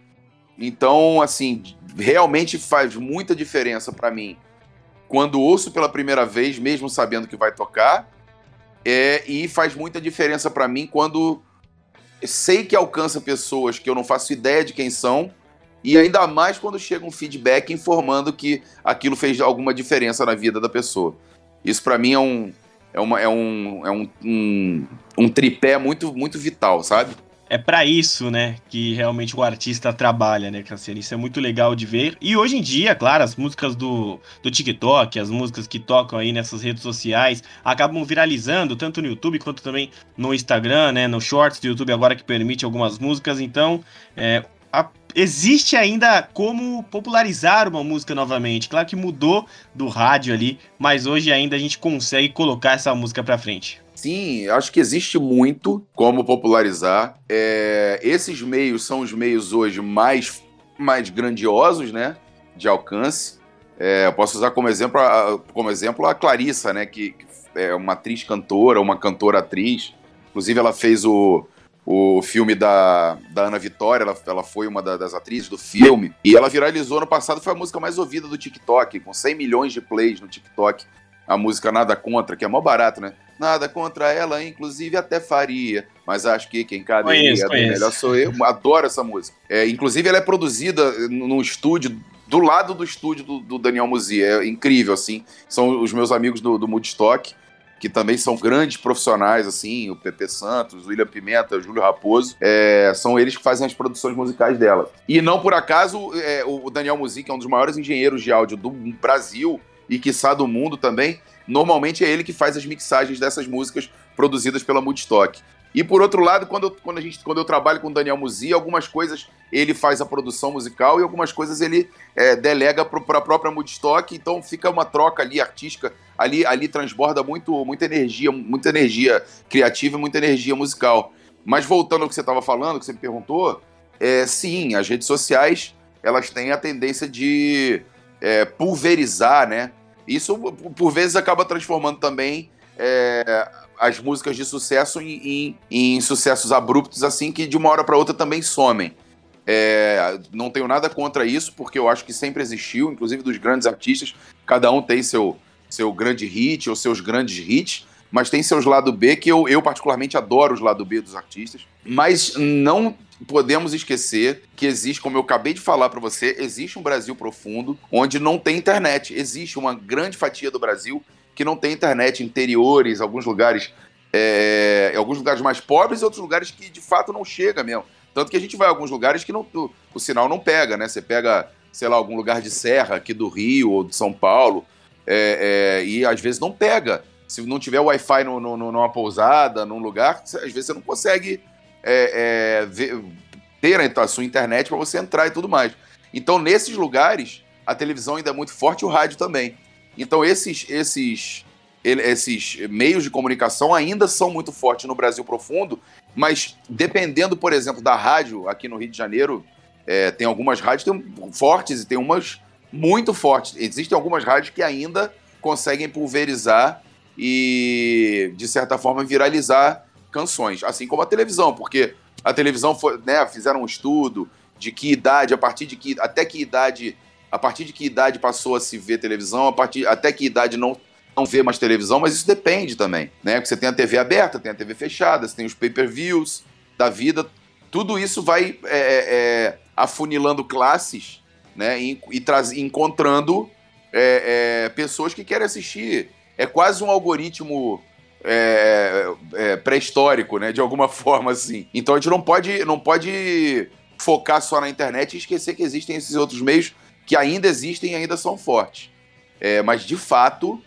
Então, assim, realmente faz muita diferença para mim quando ouço pela primeira vez, mesmo sabendo que vai tocar, é, e faz muita diferença para mim quando sei que alcança pessoas que eu não faço ideia de quem são, e ainda mais quando chega um feedback informando que aquilo fez alguma diferença na vida da pessoa. Isso para mim é um é, uma, é, um, é um, um, um tripé muito, muito vital, sabe? É para isso, né, que realmente o artista trabalha, né, Cassiano? Isso é muito legal de ver. E hoje em dia, claro, as músicas do, do TikTok, as músicas que tocam aí nessas redes sociais, acabam viralizando, tanto no YouTube quanto também no Instagram, né, no Shorts do YouTube agora que permite algumas músicas. Então, é, a, existe ainda como popularizar uma música novamente. Claro que mudou do rádio ali, mas hoje ainda a gente consegue colocar essa música para frente. Sim, acho que existe muito como popularizar. É, esses meios são os meios hoje mais, mais grandiosos, né? De alcance. É, eu posso usar como exemplo, a, como exemplo a Clarissa, né? Que, que é uma atriz cantora, uma cantora atriz. Inclusive, ela fez o, o filme da, da Ana Vitória, ela, ela foi uma da, das atrizes do filme, e ela viralizou no passado, foi a música mais ouvida do TikTok, com 100 milhões de plays no TikTok. A música Nada Contra, que é mó barato, né? Nada contra ela, inclusive até faria. Mas acho que quem caberia melhor sou eu. Adoro essa música. É, inclusive, ela é produzida num estúdio do lado do estúdio do, do, Daniel Musi. É incrível, assim. São os meus amigos do, do Moodstock, que também são grandes profissionais, assim. O Pepe Santos, o William Pimenta, o Júlio Raposo. É, são eles que fazem as produções musicais dela. E não por acaso, é, o Daniel Musi, que é um dos maiores engenheiros de áudio do Brasil e, quiçá, do mundo também, normalmente é ele que faz as mixagens dessas músicas produzidas pela Moodstock. E por outro lado, quando eu, quando a gente, quando eu trabalho com o Daniel Musi, algumas coisas ele faz a produção musical e algumas coisas ele é, delega para a própria Moodstock, então fica uma troca ali artística, ali, ali transborda muito, muita energia, muita energia criativa e muita energia musical. Mas voltando ao que você estava falando, que você me perguntou, é, sim, as redes sociais elas têm a tendência de é, pulverizar, né? Isso por vezes acaba transformando também é, as músicas de sucesso em, em, em, sucessos abruptos, assim, que de uma hora para outra também somem. É, não tenho nada contra isso, porque eu acho que sempre existiu, inclusive dos grandes artistas, cada um tem seu, seu grande hit ou seus grandes hits, mas tem seus lado B, que eu, eu particularmente adoro os lado B dos artistas, mas não podemos esquecer que existe, como eu acabei de falar para você, existe um Brasil profundo onde não tem internet. Existe uma grande fatia do Brasil que não tem internet, interiores, alguns lugares, é, alguns lugares mais pobres e outros lugares que de fato não chega mesmo. Tanto que a gente vai a alguns lugares que não, o, sinal não pega, né? Você pega, sei lá, algum lugar de serra aqui do Rio ou de São Paulo é, é, e às vezes não pega. Se não tiver Wi-Fi no, no, numa pousada, num lugar, às vezes você não consegue é, é, ver, ter a sua internet para você entrar e tudo mais. Então, nesses lugares, a televisão ainda é muito forte e o rádio também. Então, esses, esses, esses meios de comunicação ainda são muito fortes no Brasil profundo, mas dependendo, por exemplo, da rádio aqui no Rio de Janeiro, é, tem algumas rádios tem fortes e tem umas muito fortes. Existem algumas rádios que ainda conseguem pulverizar e, de certa forma, viralizar canções, assim como a televisão, porque a televisão foi, né, fizeram um estudo de que idade, a partir de que até que idade a partir de que idade passou a se ver televisão, a partir até que idade não não vê mais televisão, mas isso depende também, né? Porque você tem a TV aberta, tem a TV fechada, você tem os pay-per-views da vida, tudo isso vai é, é, é afunilando classes, né? E, e traz, encontrando é, é, pessoas que querem assistir. É quase um algoritmo é, é, pré-histórico, né? De alguma forma, assim. Então a gente não pode, não pode focar só na internet e esquecer que existem esses outros meios que ainda existem e ainda são fortes. É, mas, de fato,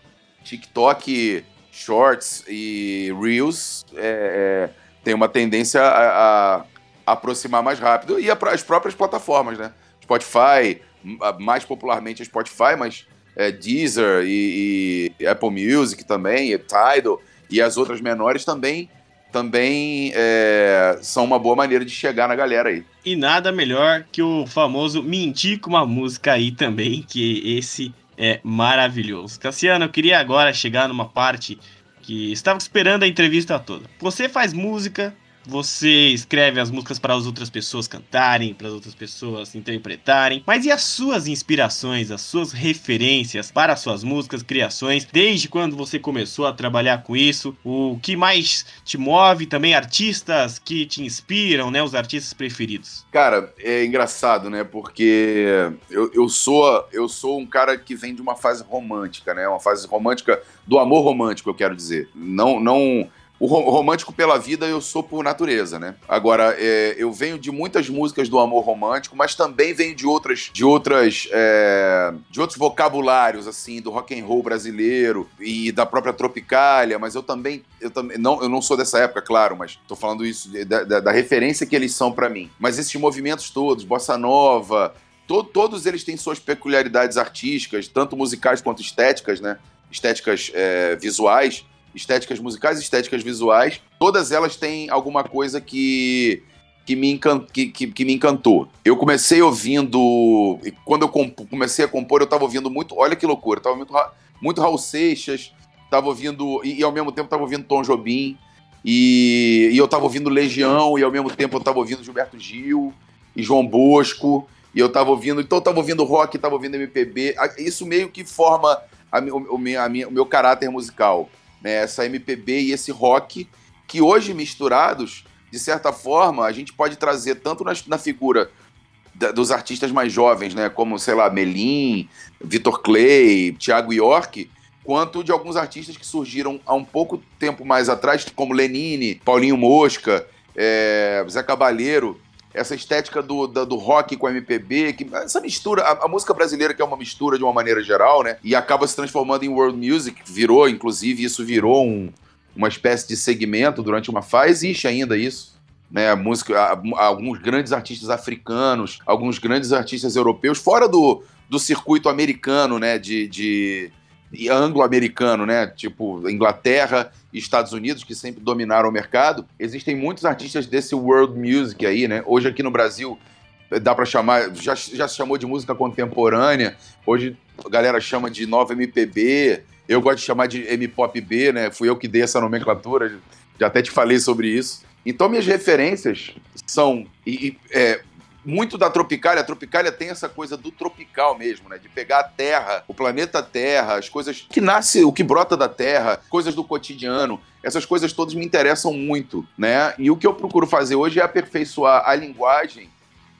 TikTok, Shorts e Reels é, é, tem uma tendência a, a, aproximar mais rápido. E as próprias plataformas, né? Spotify, mais popularmente a Spotify, mas é, Deezer e, e, Apple Music também, e Tidal e as outras menores também também é, são uma boa maneira de chegar na galera aí. E nada melhor que o famoso mentir com uma música aí também, que esse é maravilhoso. Cassiano, eu queria agora chegar numa parte que estava esperando a entrevista toda. Você faz música, você escreve as músicas para as outras pessoas cantarem, para as outras pessoas interpretarem. Mas e as suas inspirações, as suas referências para as suas músicas, criações? Desde quando você começou a trabalhar com isso? O que mais te move? Também artistas que te inspiram, né? Os artistas preferidos. Cara, é engraçado, né? Porque eu, eu sou eu sou um cara que vem de uma fase romântica, né? Uma fase romântica do amor romântico, eu quero dizer. Não não o romântico pela vida eu sou por natureza, né? Agora, é, eu venho de muitas músicas do amor romântico, mas também venho de outras, de outras, é, de outros vocabulários, assim, do rock and roll brasileiro e da própria Tropicália, mas eu também, eu também, não, eu não sou dessa época, claro, mas tô falando isso da, da, da referência que eles são para mim. Mas esses movimentos todos, bossa nova, to, todos eles têm suas peculiaridades artísticas, tanto musicais quanto estéticas, né? Estéticas é, visuais estéticas musicais, estéticas visuais, todas elas têm alguma coisa que que me, encan... que, que, que, me encantou. Eu comecei ouvindo. Quando eu comecei a compor, eu estava ouvindo muito. Olha que loucura, eu tava ouvindo muito Raul Seixas, estava ouvindo. E, e, ao mesmo tempo estava ouvindo Tom Jobim. E, e eu estava ouvindo Legião, e ao mesmo tempo eu estava ouvindo Gilberto Gil e João Bosco. E eu estava ouvindo. Então eu estava ouvindo rock, estava ouvindo MPB. Isso meio que forma a, o, a minha, o meu caráter musical né, essa MPB e esse rock, que hoje misturados, de certa forma, a gente pode trazer tanto na, na figura da, dos artistas mais jovens, né, como, sei lá, Melim, Vitor Clay, Thiago York, quanto de alguns artistas que surgiram há um pouco tempo mais atrás, como Lenine, Paulinho Mosca, é, Zé Cabaleiro, essa estética do, do, rock com MPB, que, essa mistura, a, a, música brasileira que é uma mistura de uma maneira geral, né? E acaba se transformando em world music, virou, inclusive, isso virou um, uma espécie de segmento durante uma fase, existe ainda isso. Né, música, alguns grandes artistas africanos, alguns grandes artistas europeus, fora do, do circuito americano, né, de, de anglo-americano, né, tipo Inglaterra e Estados Unidos, que sempre dominaram o mercado. Existem muitos artistas desse world music aí, né? Hoje aqui no Brasil dá para chamar, já, já se chamou de música contemporânea, hoje a galera chama de nova MPB, eu gosto de chamar de M-pop B, né? Fui eu que dei essa nomenclatura, já até te falei sobre isso. Então minhas referências são e, e, é, muito da Tropicália. A Tropicália tem essa coisa do tropical mesmo, né? De pegar a Terra, o planeta Terra, as coisas que nasce, o que brota da Terra, coisas do cotidiano. Essas coisas todas me interessam muito, né? E o que eu procuro fazer hoje é aperfeiçoar a linguagem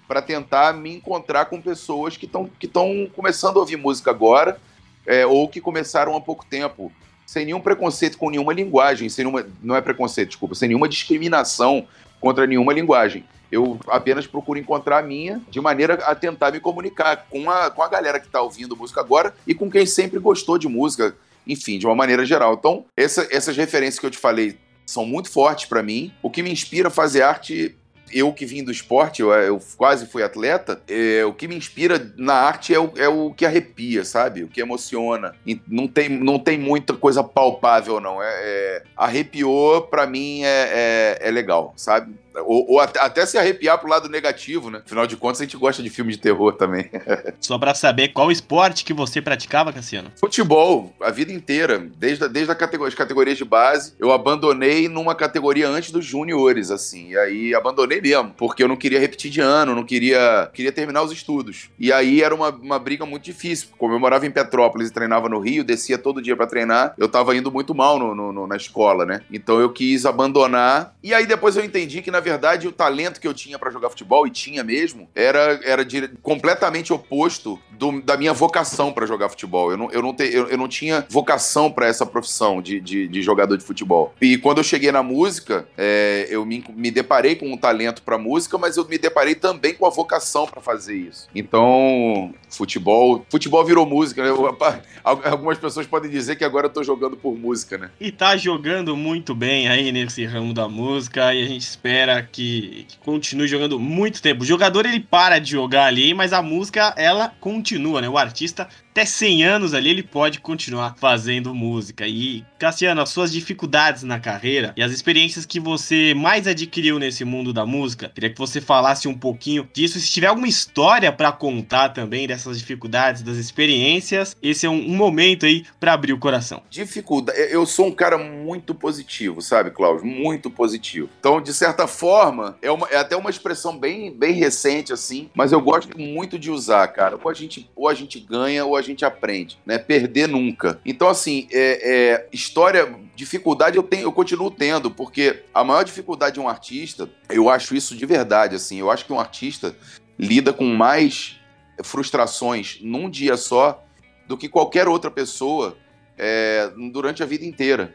para tentar me encontrar com pessoas que estão que começando a ouvir música agora é, ou que começaram há pouco tempo, sem nenhum preconceito com nenhuma linguagem, sem nenhuma, não é preconceito, desculpa, sem nenhuma discriminação contra nenhuma linguagem. Eu apenas procuro encontrar a minha de maneira a tentar me comunicar com a, com a galera que está ouvindo música agora e com quem sempre gostou de música, enfim, de uma maneira geral. Então, essa, essas referências que eu te falei são muito fortes para mim. O que me inspira a fazer arte eu que vim do esporte, eu, eu quase fui atleta, é, o que me inspira na arte é o, é o que arrepia, sabe? O que emociona. E não tem, não tem muita coisa palpável, não. É, é arrepiou, para mim, é, é, é legal, sabe? Ou, ou até, se arrepiar pro lado negativo, né? Afinal de contas, a gente gosta de filme de terror também. Só pra saber qual esporte que você praticava, Cassiano? Futebol, a vida inteira. Desde, desde a categoria, as categorias de base, eu abandonei numa categoria antes dos juniores, assim. E aí abandonei mesmo, porque eu não queria repetir de ano, não queria, queria terminar os estudos. E aí era uma, uma briga muito difícil. Como eu morava em Petrópolis e treinava no Rio, descia todo dia para treinar, eu tava indo muito mal no, no, no, na escola, né? Então eu quis abandonar. E aí depois eu entendi que, na verdade, o talento que eu tinha para jogar futebol, e tinha mesmo, era, era de, completamente oposto do, da minha vocação para jogar futebol. Eu não, eu não, te, eu, eu não tinha vocação para essa profissão de, de, de, jogador de futebol. E quando eu cheguei na música, é, eu me, me deparei com um talento para música, mas eu me deparei também com a vocação para fazer isso. Então, futebol, futebol virou música. Né? Eu, algumas pessoas podem dizer que agora eu tô jogando por música, né? E tá jogando muito bem aí nesse ramo da música e a gente espera que, que, continue jogando muito tempo. O jogador ele para de jogar ali, mas a música ela continua, né? O artista até 100 anos ali ele pode continuar fazendo música. E Cassiano, as suas dificuldades na carreira e as experiências que você mais adquiriu nesse mundo da música, queria que você falasse um pouquinho disso. Se tiver alguma história para contar também dessas dificuldades, das experiências, esse é um, um momento aí para abrir o coração. Dificuldade, eu sou um cara muito positivo, sabe, Cláudio? Muito positivo. Então, de certa forma, é, uma, é até uma expressão bem, bem recente assim, mas eu gosto muito de usar, cara. Ou a gente, ou a gente ganha ou a gente aprende, né? Perder nunca. Então, assim, é, é, história, dificuldade eu tenho, eu continuo tendo, porque a maior dificuldade de um artista, eu acho isso de verdade, assim, eu acho que um artista lida com mais frustrações num dia só do que qualquer outra pessoa é, durante a vida inteira.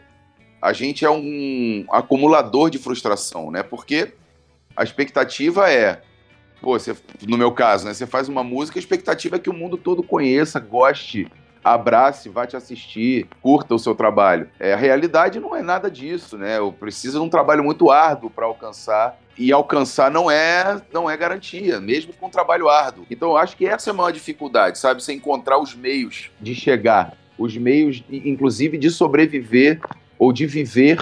A gente é um acumulador de frustração, né? Porque a expectativa é pô, você, no meu caso, né? Você faz uma música, a expectativa é que o mundo todo conheça, goste, abrace, vá te assistir, curta o seu trabalho. É, a realidade não é nada disso, né? Eu preciso de um trabalho muito árduo para alcançar. E alcançar não é, não é garantia, mesmo com um trabalho árduo. Então eu acho que essa é a maior dificuldade, sabe? Você encontrar os meios de chegar, os meios, inclusive, de sobreviver ou de viver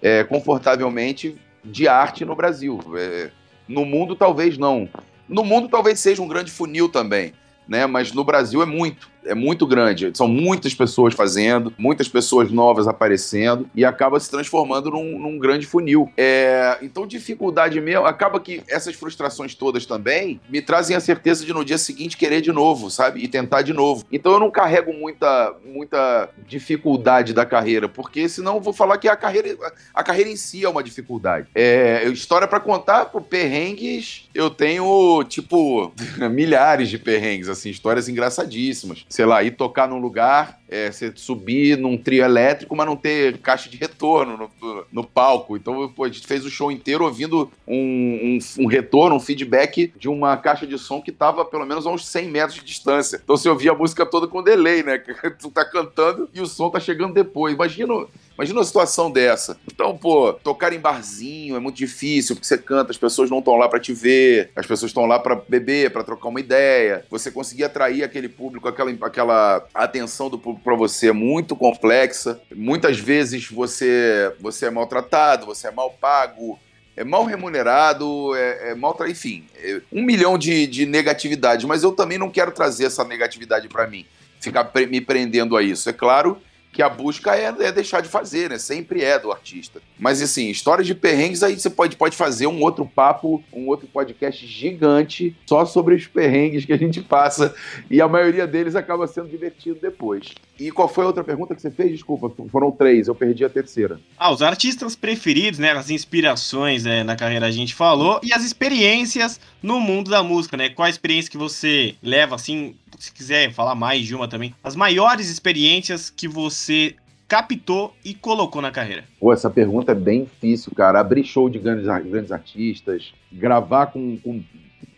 é, confortavelmente de arte no Brasil. É, no mundo, talvez não. No mundo, talvez seja um grande funil também, né? Mas no Brasil é muito é muito grande. São muitas pessoas fazendo, muitas pessoas novas aparecendo e acaba se transformando num, num grande funil. É, então, dificuldade mesmo, acaba que essas frustrações todas também me trazem a certeza de no dia seguinte querer de novo, sabe? E tentar de novo. Então, eu não carrego muita, muita dificuldade da carreira, porque senão eu vou falar que a carreira, a carreira em si é uma dificuldade. É, história para contar, por perrengues, eu tenho, tipo, milhares de perrengues, assim, histórias engraçadíssimas sei lá, ir tocar num lugar, é, você subir num trio elétrico, mas não ter caixa de retorno no, no palco. Então, pô, a gente fez o show inteiro ouvindo um, um, um, retorno, um feedback de uma caixa de som que tava pelo menos a uns 100 metros de distância. Então você ouvia a música toda com delay, né? tu tá cantando e o som tá chegando depois. Imagina, Imagina uma situação dessa. Então, pô, tocar em barzinho é muito difícil, porque você canta, as pessoas não estão lá para te ver, as pessoas estão lá para beber, para trocar uma ideia. Você conseguir atrair aquele público, aquela, aquela atenção do público para você é muito complexa. Muitas vezes você, você é maltratado, você é mal pago, é mal remunerado, é, é mal. Enfim, é um milhão de, de negatividades, mas eu também não quero trazer essa negatividade para mim, ficar pre me prendendo a isso. É claro que a busca é, é, deixar de fazer, né? Sempre é do artista. Mas assim, histórias de perrengues, aí você pode, pode fazer um outro papo, um outro podcast gigante só sobre os perrengues que a gente passa. E a maioria deles acaba sendo divertido depois. E qual foi a outra pergunta que você fez? Desculpa, foram três, eu perdi a terceira. Ah, os artistas preferidos, né? As inspirações é, na carreira a gente falou, e as experiências no mundo da música, né? Qual a experiência que você leva, assim, se quiser falar mais de uma também, as maiores experiências que você captou e colocou na carreira? Pô, essa pergunta é bem difícil, cara. Abrir show de grandes, grandes artistas, gravar com, com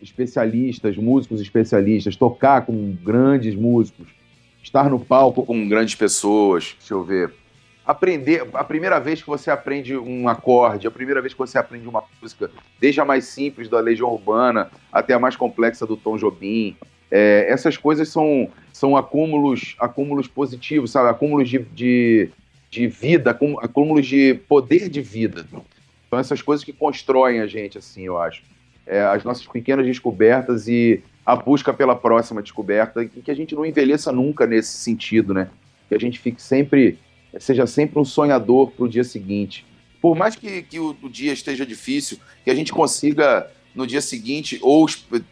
especialistas, músicos especialistas, tocar com grandes músicos, estar no palco com grandes pessoas. Deixa eu ver. Aprender, a primeira vez que você aprende um acorde, a primeira vez que você aprende uma música, desde a mais simples da Legião Urbana até a mais complexa do Tom Jobim, é, essas coisas são, são acúmulos, acúmulos positivos, sabe? Acúmulos de, de, de vida, acúmulos de poder de vida. São essas coisas que constroem a gente, assim, eu acho. É, as nossas pequenas descobertas e a busca pela próxima descoberta, e que a gente não envelheça nunca nesse sentido, né? Que a gente fique sempre, seja sempre um sonhador para o dia seguinte. Por mais que, que o, o dia esteja difícil, que a gente consiga no dia seguinte, ou,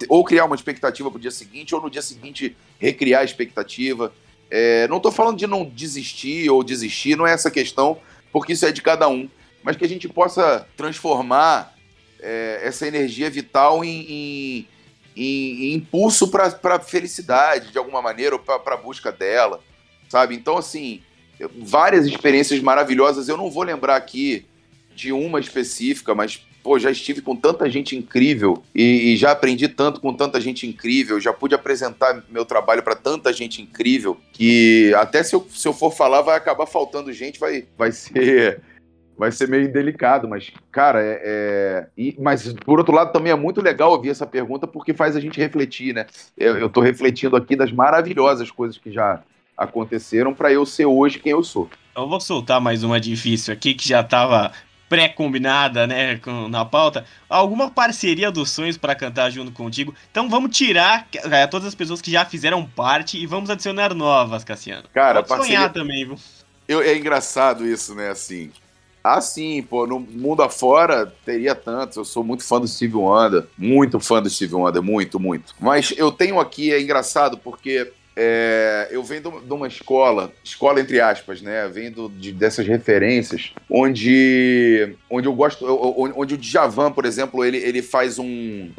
ou criar uma expectativa para o dia seguinte, ou no dia seguinte recriar a expectativa. É, não estou falando de não desistir ou desistir, não é essa questão, porque isso é de cada um, mas que a gente possa transformar é, essa energia vital em, em, em, em impulso para a felicidade, de alguma maneira, ou para a busca dela, sabe? Então, assim, várias experiências maravilhosas, eu não vou lembrar aqui de uma específica, mas pô, já estive com tanta gente incrível e, e, já aprendi tanto com tanta gente incrível, já pude apresentar meu trabalho para tanta gente incrível que até se eu, se eu for falar vai acabar faltando gente, vai, vai ser vai ser meio delicado, mas, cara, é, é... E, mas por outro lado também é muito legal ouvir essa pergunta porque faz a gente refletir, né? Eu, tô refletindo aqui das maravilhosas coisas que já aconteceram para eu ser hoje quem eu sou. Eu vou soltar mais uma difícil aqui que já tava pré-combinada, né, com, na pauta, alguma parceria dos sonhos para cantar junto contigo. Então vamos tirar é, todas as pessoas que já fizeram parte e vamos adicionar novas, Cassiano. Cara, Pode parceria... sonhar também, viu? Eu, é engraçado isso, né, assim. Assim, pô, no mundo afora teria tantos. Eu sou muito fã do Steve Wonder, muito fã do Steve Wonder, muito, muito. Mas eu tenho aqui, é engraçado, porque é, eu venho de uma escola, escola entre aspas, né? Vendo de, dessas referências, onde, onde eu gosto, onde o Djavan, por exemplo, ele, ele faz um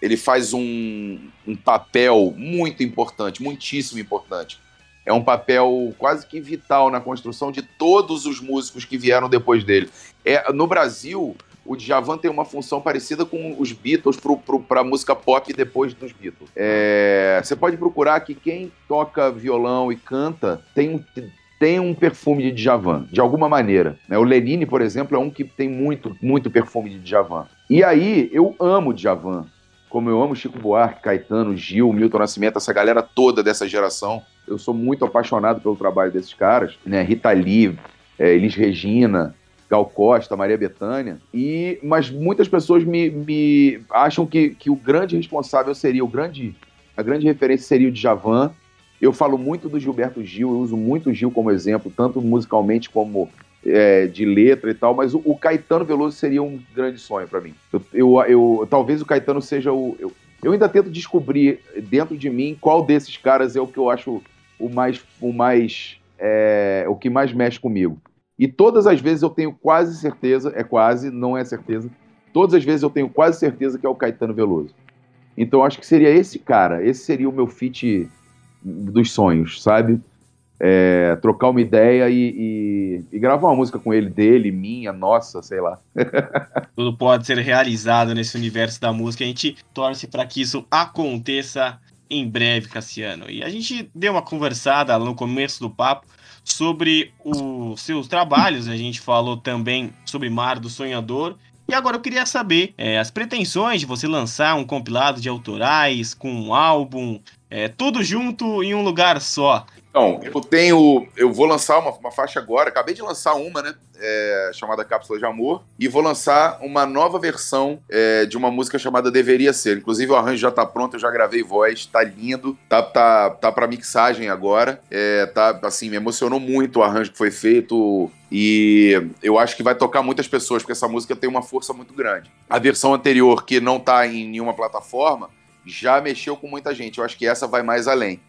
ele faz um, um papel muito importante, muitíssimo importante. É um papel quase que vital na construção de todos os músicos que vieram depois dele. É, no Brasil, o Djavan tem uma função parecida com os Beatles para a música pop depois dos Beatles. É, você pode procurar que quem toca violão e canta tem um, tem um perfume de Djavan, de alguma maneira. Né? O Lenine, por exemplo, é um que tem muito, muito perfume de Djavan. E aí, eu amo Djavan. Como eu amo Chico Buarque, Caetano, Gil, Milton Nascimento, essa galera toda dessa geração. Eu sou muito apaixonado pelo trabalho desses caras. Né? Rita Lee, é, Elis Regina, Gal Costa, Maria Bethânia, e, mas muitas pessoas me, me acham que, que o grande responsável seria, o grande, a grande referência seria o Djavan. Eu falo muito do Gilberto Gil, eu uso muito o Gil como exemplo, tanto musicalmente como é, de letra e tal, mas o, o, Caetano Veloso seria um grande sonho para mim. Eu, eu, eu, talvez o Caetano seja o. Eu, eu ainda tento descobrir dentro de mim qual desses caras é o que eu acho o mais. O mais é, o que mais mexe comigo. E todas as vezes eu tenho quase certeza, é quase, não é certeza, todas as vezes eu tenho quase certeza que é o Caetano Veloso. Então acho que seria esse cara, esse seria o meu fit dos sonhos, sabe? É, trocar uma ideia e, e, e, gravar uma música com ele, dele, minha, nossa, sei lá. Tudo pode ser realizado nesse universo da música. A gente torce para que isso aconteça em breve, Cassiano. E a gente deu uma conversada no começo do papo sobre os seus trabalhos, a gente falou também sobre Mar do Sonhador. E agora eu queria saber é, as pretensões de você lançar um compilado de autorais com um álbum, é, tudo junto em um lugar só. Então, eu tenho. Eu vou lançar uma, uma faixa agora, acabei de lançar uma, né? É, chamada Cápsula de Amor, e vou lançar uma nova versão é, de uma música chamada Deveria Ser. Inclusive, o arranjo já tá pronto, eu já gravei voz, tá lindo, tá, tá, tá pra mixagem agora. É, tá, assim, me emocionou muito o arranjo que foi feito. E eu acho que vai tocar muitas pessoas, porque essa música tem uma força muito grande. A versão anterior, que não tá em nenhuma plataforma, já mexeu com muita gente. Eu acho que essa vai mais além.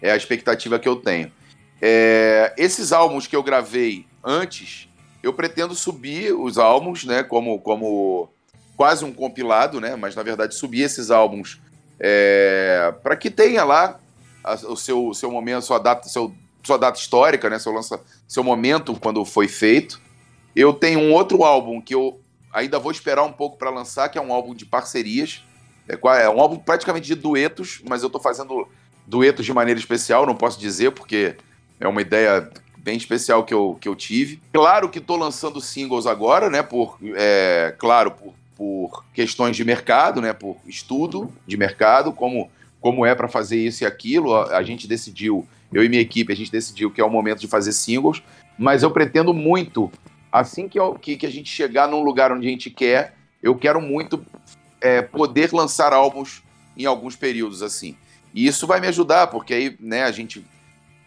É a expectativa que eu tenho. É, esses álbuns que eu gravei antes, eu pretendo subir os álbuns, né, como, como quase um compilado, né, mas na verdade subir esses álbuns é, para que tenha lá a, o seu, seu momento, sua data, seu, sua data histórica, né, seu, lança, seu momento quando foi feito. Eu tenho um outro álbum que eu ainda vou esperar um pouco para lançar, que é um álbum de parcerias. É, é um álbum praticamente de duetos, mas eu estou fazendo duetos de maneira especial, não posso dizer, porque é uma ideia bem especial que eu, que eu tive. Claro que estou lançando singles agora, né? Por, é, claro, por, por questões de mercado, né? Por estudo de mercado, como, como é para fazer isso e aquilo. A, a, gente decidiu, eu e minha equipe, a gente decidiu que é o momento de fazer singles, mas eu pretendo muito, assim que, eu, que, que a gente chegar num lugar onde a gente quer, eu quero muito é, poder lançar álbuns em alguns períodos assim. E isso vai me ajudar, porque aí né, a gente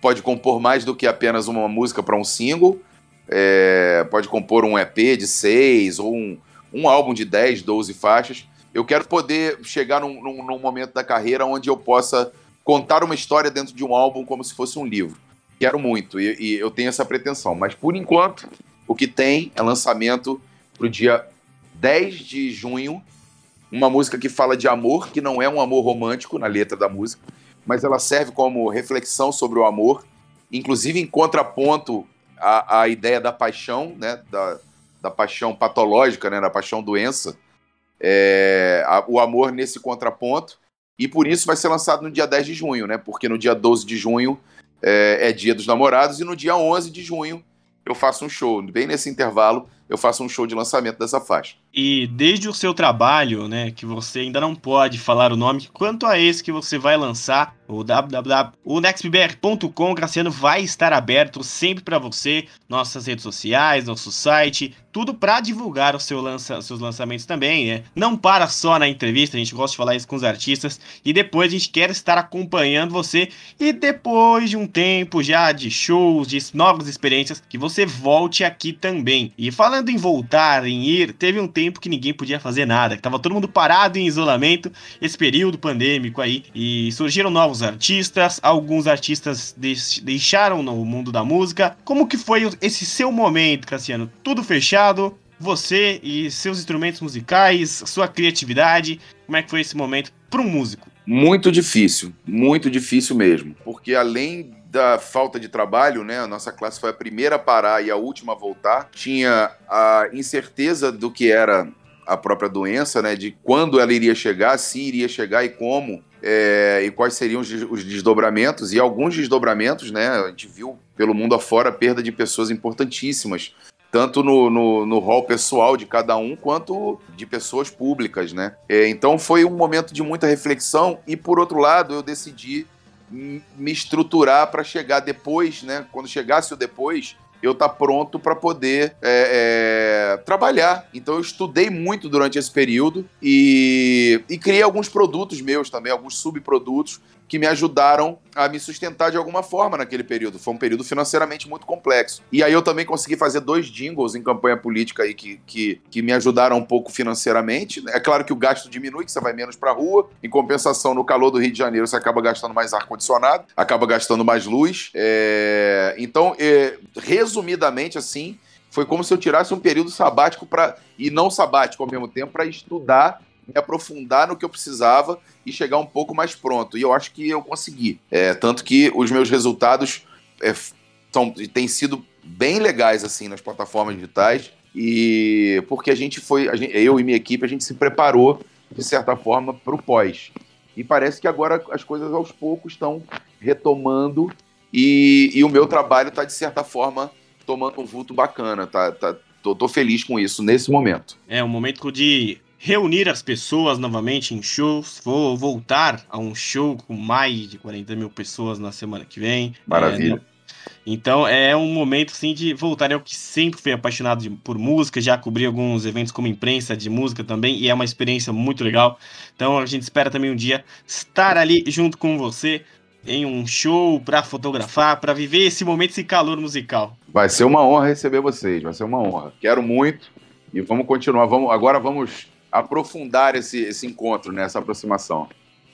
pode compor mais do que apenas uma música para um single, é, pode compor um EP de seis ou um, um álbum de 10, 12 faixas. Eu quero poder chegar num, num, num, momento da carreira onde eu possa contar uma história dentro de um álbum como se fosse um livro. Quero muito e, e eu tenho essa pretensão. Mas por enquanto, o que tem é lançamento para o dia 10 de junho uma música que fala de amor, que não é um amor romântico na letra da música, mas ela serve como reflexão sobre o amor, inclusive em contraponto à, à ideia da paixão, né, da, da paixão patológica, né, da paixão doença, é, a, o amor nesse contraponto, e por isso vai ser lançado no dia 10 de junho, né, porque no dia 12 de junho é, é dia dos namorados, e no dia 11 de junho eu faço um show, bem nesse intervalo, eu faço um show de lançamento dessa faixa. E desde o seu trabalho, né, que você ainda não pode falar o nome, quanto a esse que você vai lançar, o www.nextbr.com, Graciano vai estar aberto sempre para você, nossas redes sociais, nosso site, tudo para divulgar seu lança, seus lançamentos também, né? Não para só na entrevista, a gente gosta de falar isso com os artistas e depois a gente quer estar acompanhando você e depois de um tempo já de shows, de novas experiências, que você volte aqui também. E falando em voltar, em ir, teve um tempo que ninguém podia fazer nada, que tava todo mundo parado em isolamento, esse período pandêmico aí, e surgiram novos artistas, alguns artistas deixaram no mundo da música. Como que foi esse seu momento, Cassiano? Tudo fechado? Você e seus instrumentos musicais, sua criatividade, como é que foi esse momento para um músico? Muito difícil, muito difícil mesmo, porque além da falta de trabalho, né? A nossa classe foi a primeira a parar e a última a voltar. Tinha a incerteza do que era a própria doença, né? De quando ela iria chegar, se iria chegar e como é, e quais seriam os, os, desdobramentos, e alguns desdobramentos, né? A gente viu pelo mundo afora a perda de pessoas importantíssimas, tanto no, no, no hall pessoal de cada um, quanto de pessoas públicas, né? É, então foi um momento de muita reflexão, e por outro lado, eu decidi me estruturar para chegar depois, né? Quando chegasse o depois, eu tá pronto para poder é, é, trabalhar. Então eu estudei muito durante esse período e, e criei alguns produtos meus também, alguns subprodutos que me ajudaram a me sustentar de alguma forma naquele período. Foi um período financeiramente muito complexo. E aí eu também consegui fazer dois jingles em campanha política aí que, que, que me ajudaram um pouco financeiramente. É claro que o gasto diminui, que você vai menos pra rua. Em compensação, no calor do Rio de Janeiro, você acaba gastando mais ar-condicionado, acaba gastando mais luz. É... Então, é... resumidamente, assim, foi como se eu tirasse um período sabático para e não sabático ao mesmo tempo para estudar me aprofundar no que eu precisava e chegar um pouco mais pronto. E eu acho que eu consegui. É, tanto que os meus resultados é, são, têm sido bem legais assim nas plataformas digitais. E porque a gente foi, a gente, eu e minha equipe, a gente se preparou de certa forma para o pós. E parece que agora as coisas aos poucos estão retomando E, e o meu trabalho está, de certa forma, tomando um vulto bacana. Tá, tá, tô, tô feliz com isso nesse momento. É um momento de reunir as pessoas novamente em shows. Vou voltar a um show com mais de 40 mil pessoas na semana que vem. Maravilha. É, então é um momento assim de voltar. Eu que sempre fui apaixonado de, por música, já cobri alguns eventos como imprensa de música também, e é uma experiência muito legal. Então a gente espera também um dia estar ali junto com você em um show para fotografar, para viver esse momento, esse calor musical. Vai ser uma honra receber vocês, vai ser uma honra. Quero muito e vamos continuar. Vamos, agora vamos aprofundar esse, esse encontro, né, essa aproximação.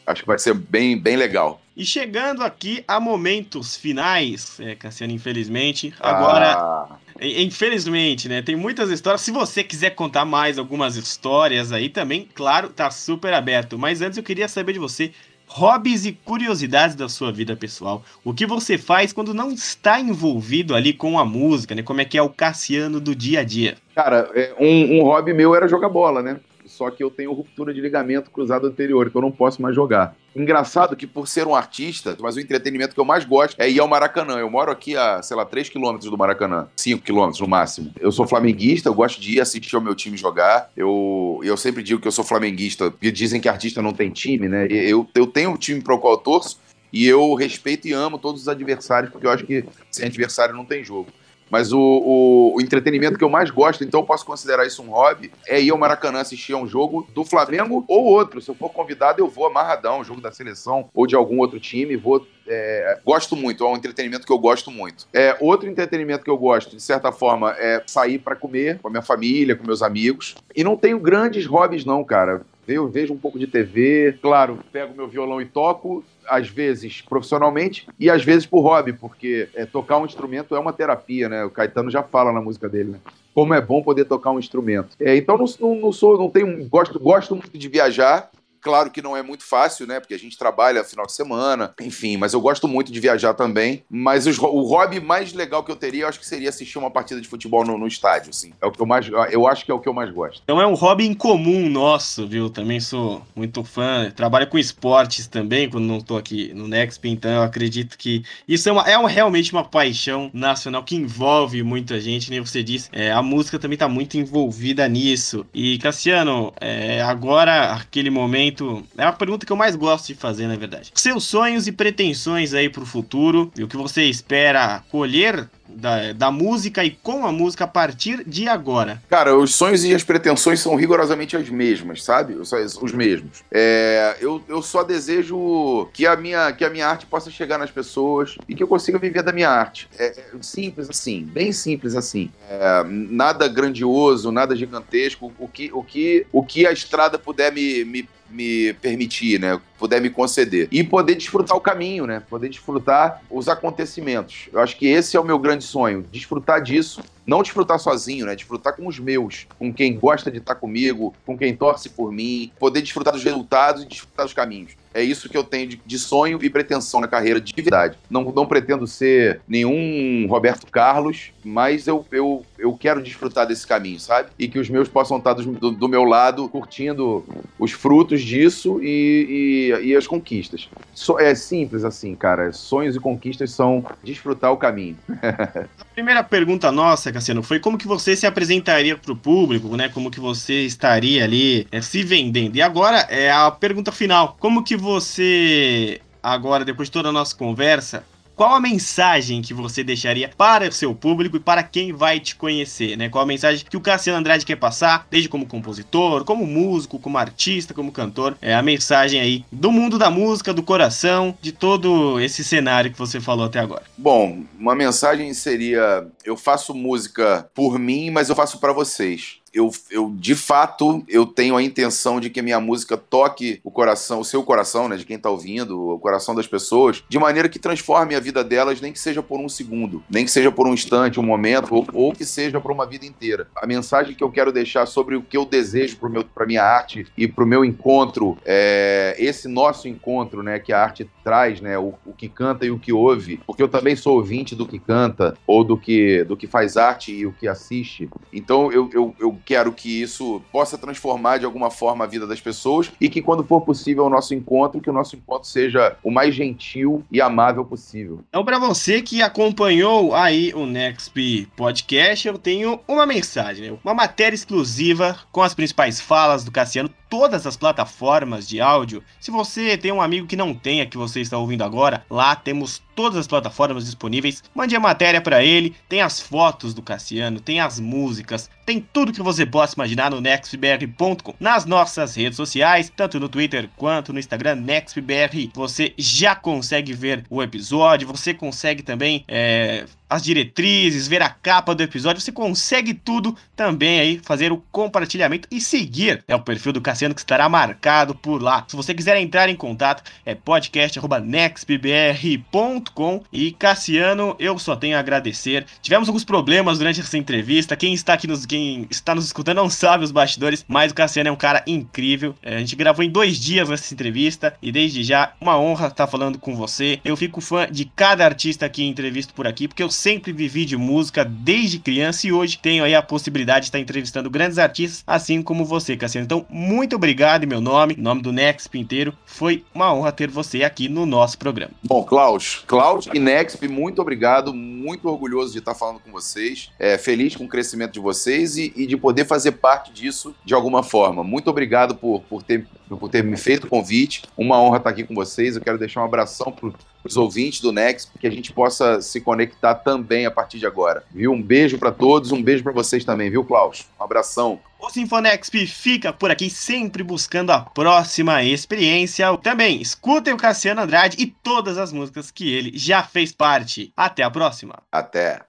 Acho que vai ser bem, bem legal. E chegando aqui a momentos finais, é, Cassiano, infelizmente. Agora, ah. infelizmente, né? Tem muitas histórias. Se você quiser contar mais algumas histórias aí também, claro, tá super aberto. Mas antes eu queria saber de você hobbies e curiosidades da sua vida pessoal. O que você faz quando não está envolvido ali com a música, né? Como é que é o Cassiano do dia a dia? Cara, é, um, um hobby meu era jogar bola, né? Só que eu tenho ruptura de ligamento cruzado anterior, então eu não posso mais jogar. Engraçado que por ser um artista, mas o entretenimento que eu mais gosto é ir ao Maracanã. Eu moro aqui a, sei lá, 3 quilômetros do Maracanã, 5 quilômetros no máximo. Eu sou flamenguista, eu gosto de ir assistir ao meu time jogar. Eu, eu sempre digo que eu sou flamenguista, porque dizem que artista não tem time, né? Eu, eu tenho um time para o qual eu torço, e eu respeito e amo todos os adversários, porque eu acho que sem adversário não tem jogo. Mas o, o, o, entretenimento que eu mais gosto, então eu posso considerar isso um hobby, é ir ao Maracanã assistir a um jogo do Flamengo ou outro. Se eu for convidado, eu vou amarradão, um jogo da seleção ou de algum outro time, vou é, gosto muito, é um entretenimento que eu gosto muito. É, outro entretenimento que eu gosto, de certa forma, é sair para comer com a minha família, com meus amigos. E não tenho grandes hobbies, não, cara. Eu vejo um pouco de TV, claro, pego meu violão e toco, às vezes profissionalmente e às vezes por hobby, porque é, tocar um instrumento é uma terapia, né? O Caetano já fala na música dele, né? Como é bom poder tocar um instrumento. É, então não, não, não, sou, não tenho, gosto, gosto muito de viajar, Claro que não é muito fácil, né? Porque a gente trabalha final de semana, enfim, mas eu gosto muito de viajar também. Mas os, o hobby mais legal que eu teria, eu acho que seria assistir uma partida de futebol no, no, estádio, assim. É o que eu mais. Eu acho que é o que eu mais gosto. Então é um hobby incomum nosso, viu? Também sou muito fã. Trabalho com esportes também, quando não tô aqui no Nexp, então eu acredito que isso é, uma, é uma, realmente uma paixão nacional que envolve muita gente, nem você disse. É, a música também tá muito envolvida nisso. E, Cassiano, é, agora, aquele momento muito. É uma pergunta que eu mais gosto de fazer, na verdade. Seus sonhos e pretensões aí pro futuro e o que você espera colher da, da música e com a música a partir de agora? Cara, os sonhos e as pretensões são rigorosamente as mesmas, sabe? Os, os mesmos. É, eu, eu só desejo que a, minha, que a minha arte possa chegar nas pessoas e que eu consiga viver da minha arte. É, é simples assim, bem simples assim. É, nada grandioso, nada gigantesco. O que, o que, o que a estrada puder me, me me permitir, né? Puder me conceder. E poder desfrutar o caminho, né? Poder desfrutar os acontecimentos. Eu acho que esse é o meu grande sonho. Desfrutar disso. Não desfrutar sozinho, né? Desfrutar com os meus. Com quem gosta de estar comigo, com quem torce por mim. Poder desfrutar dos resultados e desfrutar dos caminhos. É isso que eu tenho de, de, sonho e pretensão na carreira, de verdade. Não, não pretendo ser nenhum Roberto Carlos, mas eu, eu, eu quero desfrutar desse caminho, sabe? E que os meus possam estar do, do, meu lado, curtindo os frutos disso e, e, e as conquistas. So, é simples assim, cara. Sonhos e conquistas são desfrutar o caminho. primeira pergunta nossa, Cassiano, foi como que você se apresentaria para o público, né? Como que você estaria ali é, se vendendo. E agora é a pergunta final. Como que você, agora, depois de toda a nossa conversa, qual a mensagem que você deixaria para o seu público e para quem vai te conhecer, né? Qual a mensagem que o Cassiano Andrade quer passar, desde como compositor, como músico, como artista, como cantor? É a mensagem aí do mundo da música, do coração, de todo esse cenário que você falou até agora. Bom, uma mensagem seria: eu faço música por mim, mas eu faço para vocês eu, eu, de fato, eu tenho a intenção de que minha música toque o coração, o seu coração, né, de quem tá ouvindo, o coração das pessoas, de maneira que transforme a vida delas, nem que seja por um segundo, nem que seja por um instante, um momento, ou, ou que seja por uma vida inteira. A mensagem que eu quero deixar sobre o que eu desejo para meu, minha arte e para o meu encontro, é, esse nosso encontro, né, que a arte traz, né, o, o que canta e o que ouve, porque eu também sou ouvinte do que canta, ou do que, do que faz arte e o que assiste. Então eu, eu, eu quero que isso possa transformar de alguma forma a vida das pessoas e que quando for possível o nosso encontro, que o nosso encontro seja o mais gentil e amável possível. Então, para você que acompanhou aí o Nexp Podcast, eu tenho uma mensagem, né? uma matéria exclusiva com as principais falas do Cassiano todas as plataformas de áudio. Se você tem um amigo que não tenha que você está ouvindo agora, lá temos todas as plataformas disponíveis. Mande a matéria para ele, tem as fotos do Cassiano, tem as músicas, tem tudo que você possa imaginar no nextbr.com. Nas nossas redes sociais, tanto no Twitter quanto no Instagram, nextbr, você já consegue ver o episódio, você consegue também é, as diretrizes, ver a capa do episódio, você consegue tudo também aí, fazer o compartilhamento e seguir é o perfil do Cassiano que estará marcado por lá. Se você quiser entrar em contato, é podcast.nextbr.com e Cassiano, eu só tenho a agradecer. Tivemos alguns problemas durante essa entrevista, quem está aqui nos, quem está nos escutando não sabe os bastidores, mas o Cassiano é um cara incrível. É, a gente gravou em dois dias essa entrevista e desde já, uma honra estar falando com você. Eu fico fã de cada artista que entrevisto por aqui, porque eu sempre vivi de música desde criança e hoje tenho aí a possibilidade de estar entrevistando grandes artistas, assim como você, Cassiano. Então, muito obrigado em meu nome, em nome do Nexp inteiro. Foi uma honra ter você aqui no nosso programa. Bom, Klaus, Klaus e Nexp, muito obrigado, muito orgulhoso de estar falando com vocês, é, feliz com o crescimento de vocês e, e de poder fazer parte disso de alguma forma. Muito obrigado por, por, ter, por ter me feito o convite, uma honra estar aqui com vocês. Eu quero deixar um abração para os ouvintes do Next, que a gente possa se conectar também a partir de agora. Viu? Um beijo para todos, um beijo para vocês também, viu, Klaus? Um abração. O Sinfonexp fica por aqui sempre buscando a próxima experiência. Também escutem o Cassiano Andrade e todas as músicas que ele já fez parte. Até a próxima. Até.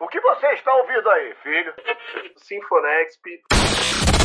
O que você está ouvindo aí, filho? Sinfonexp.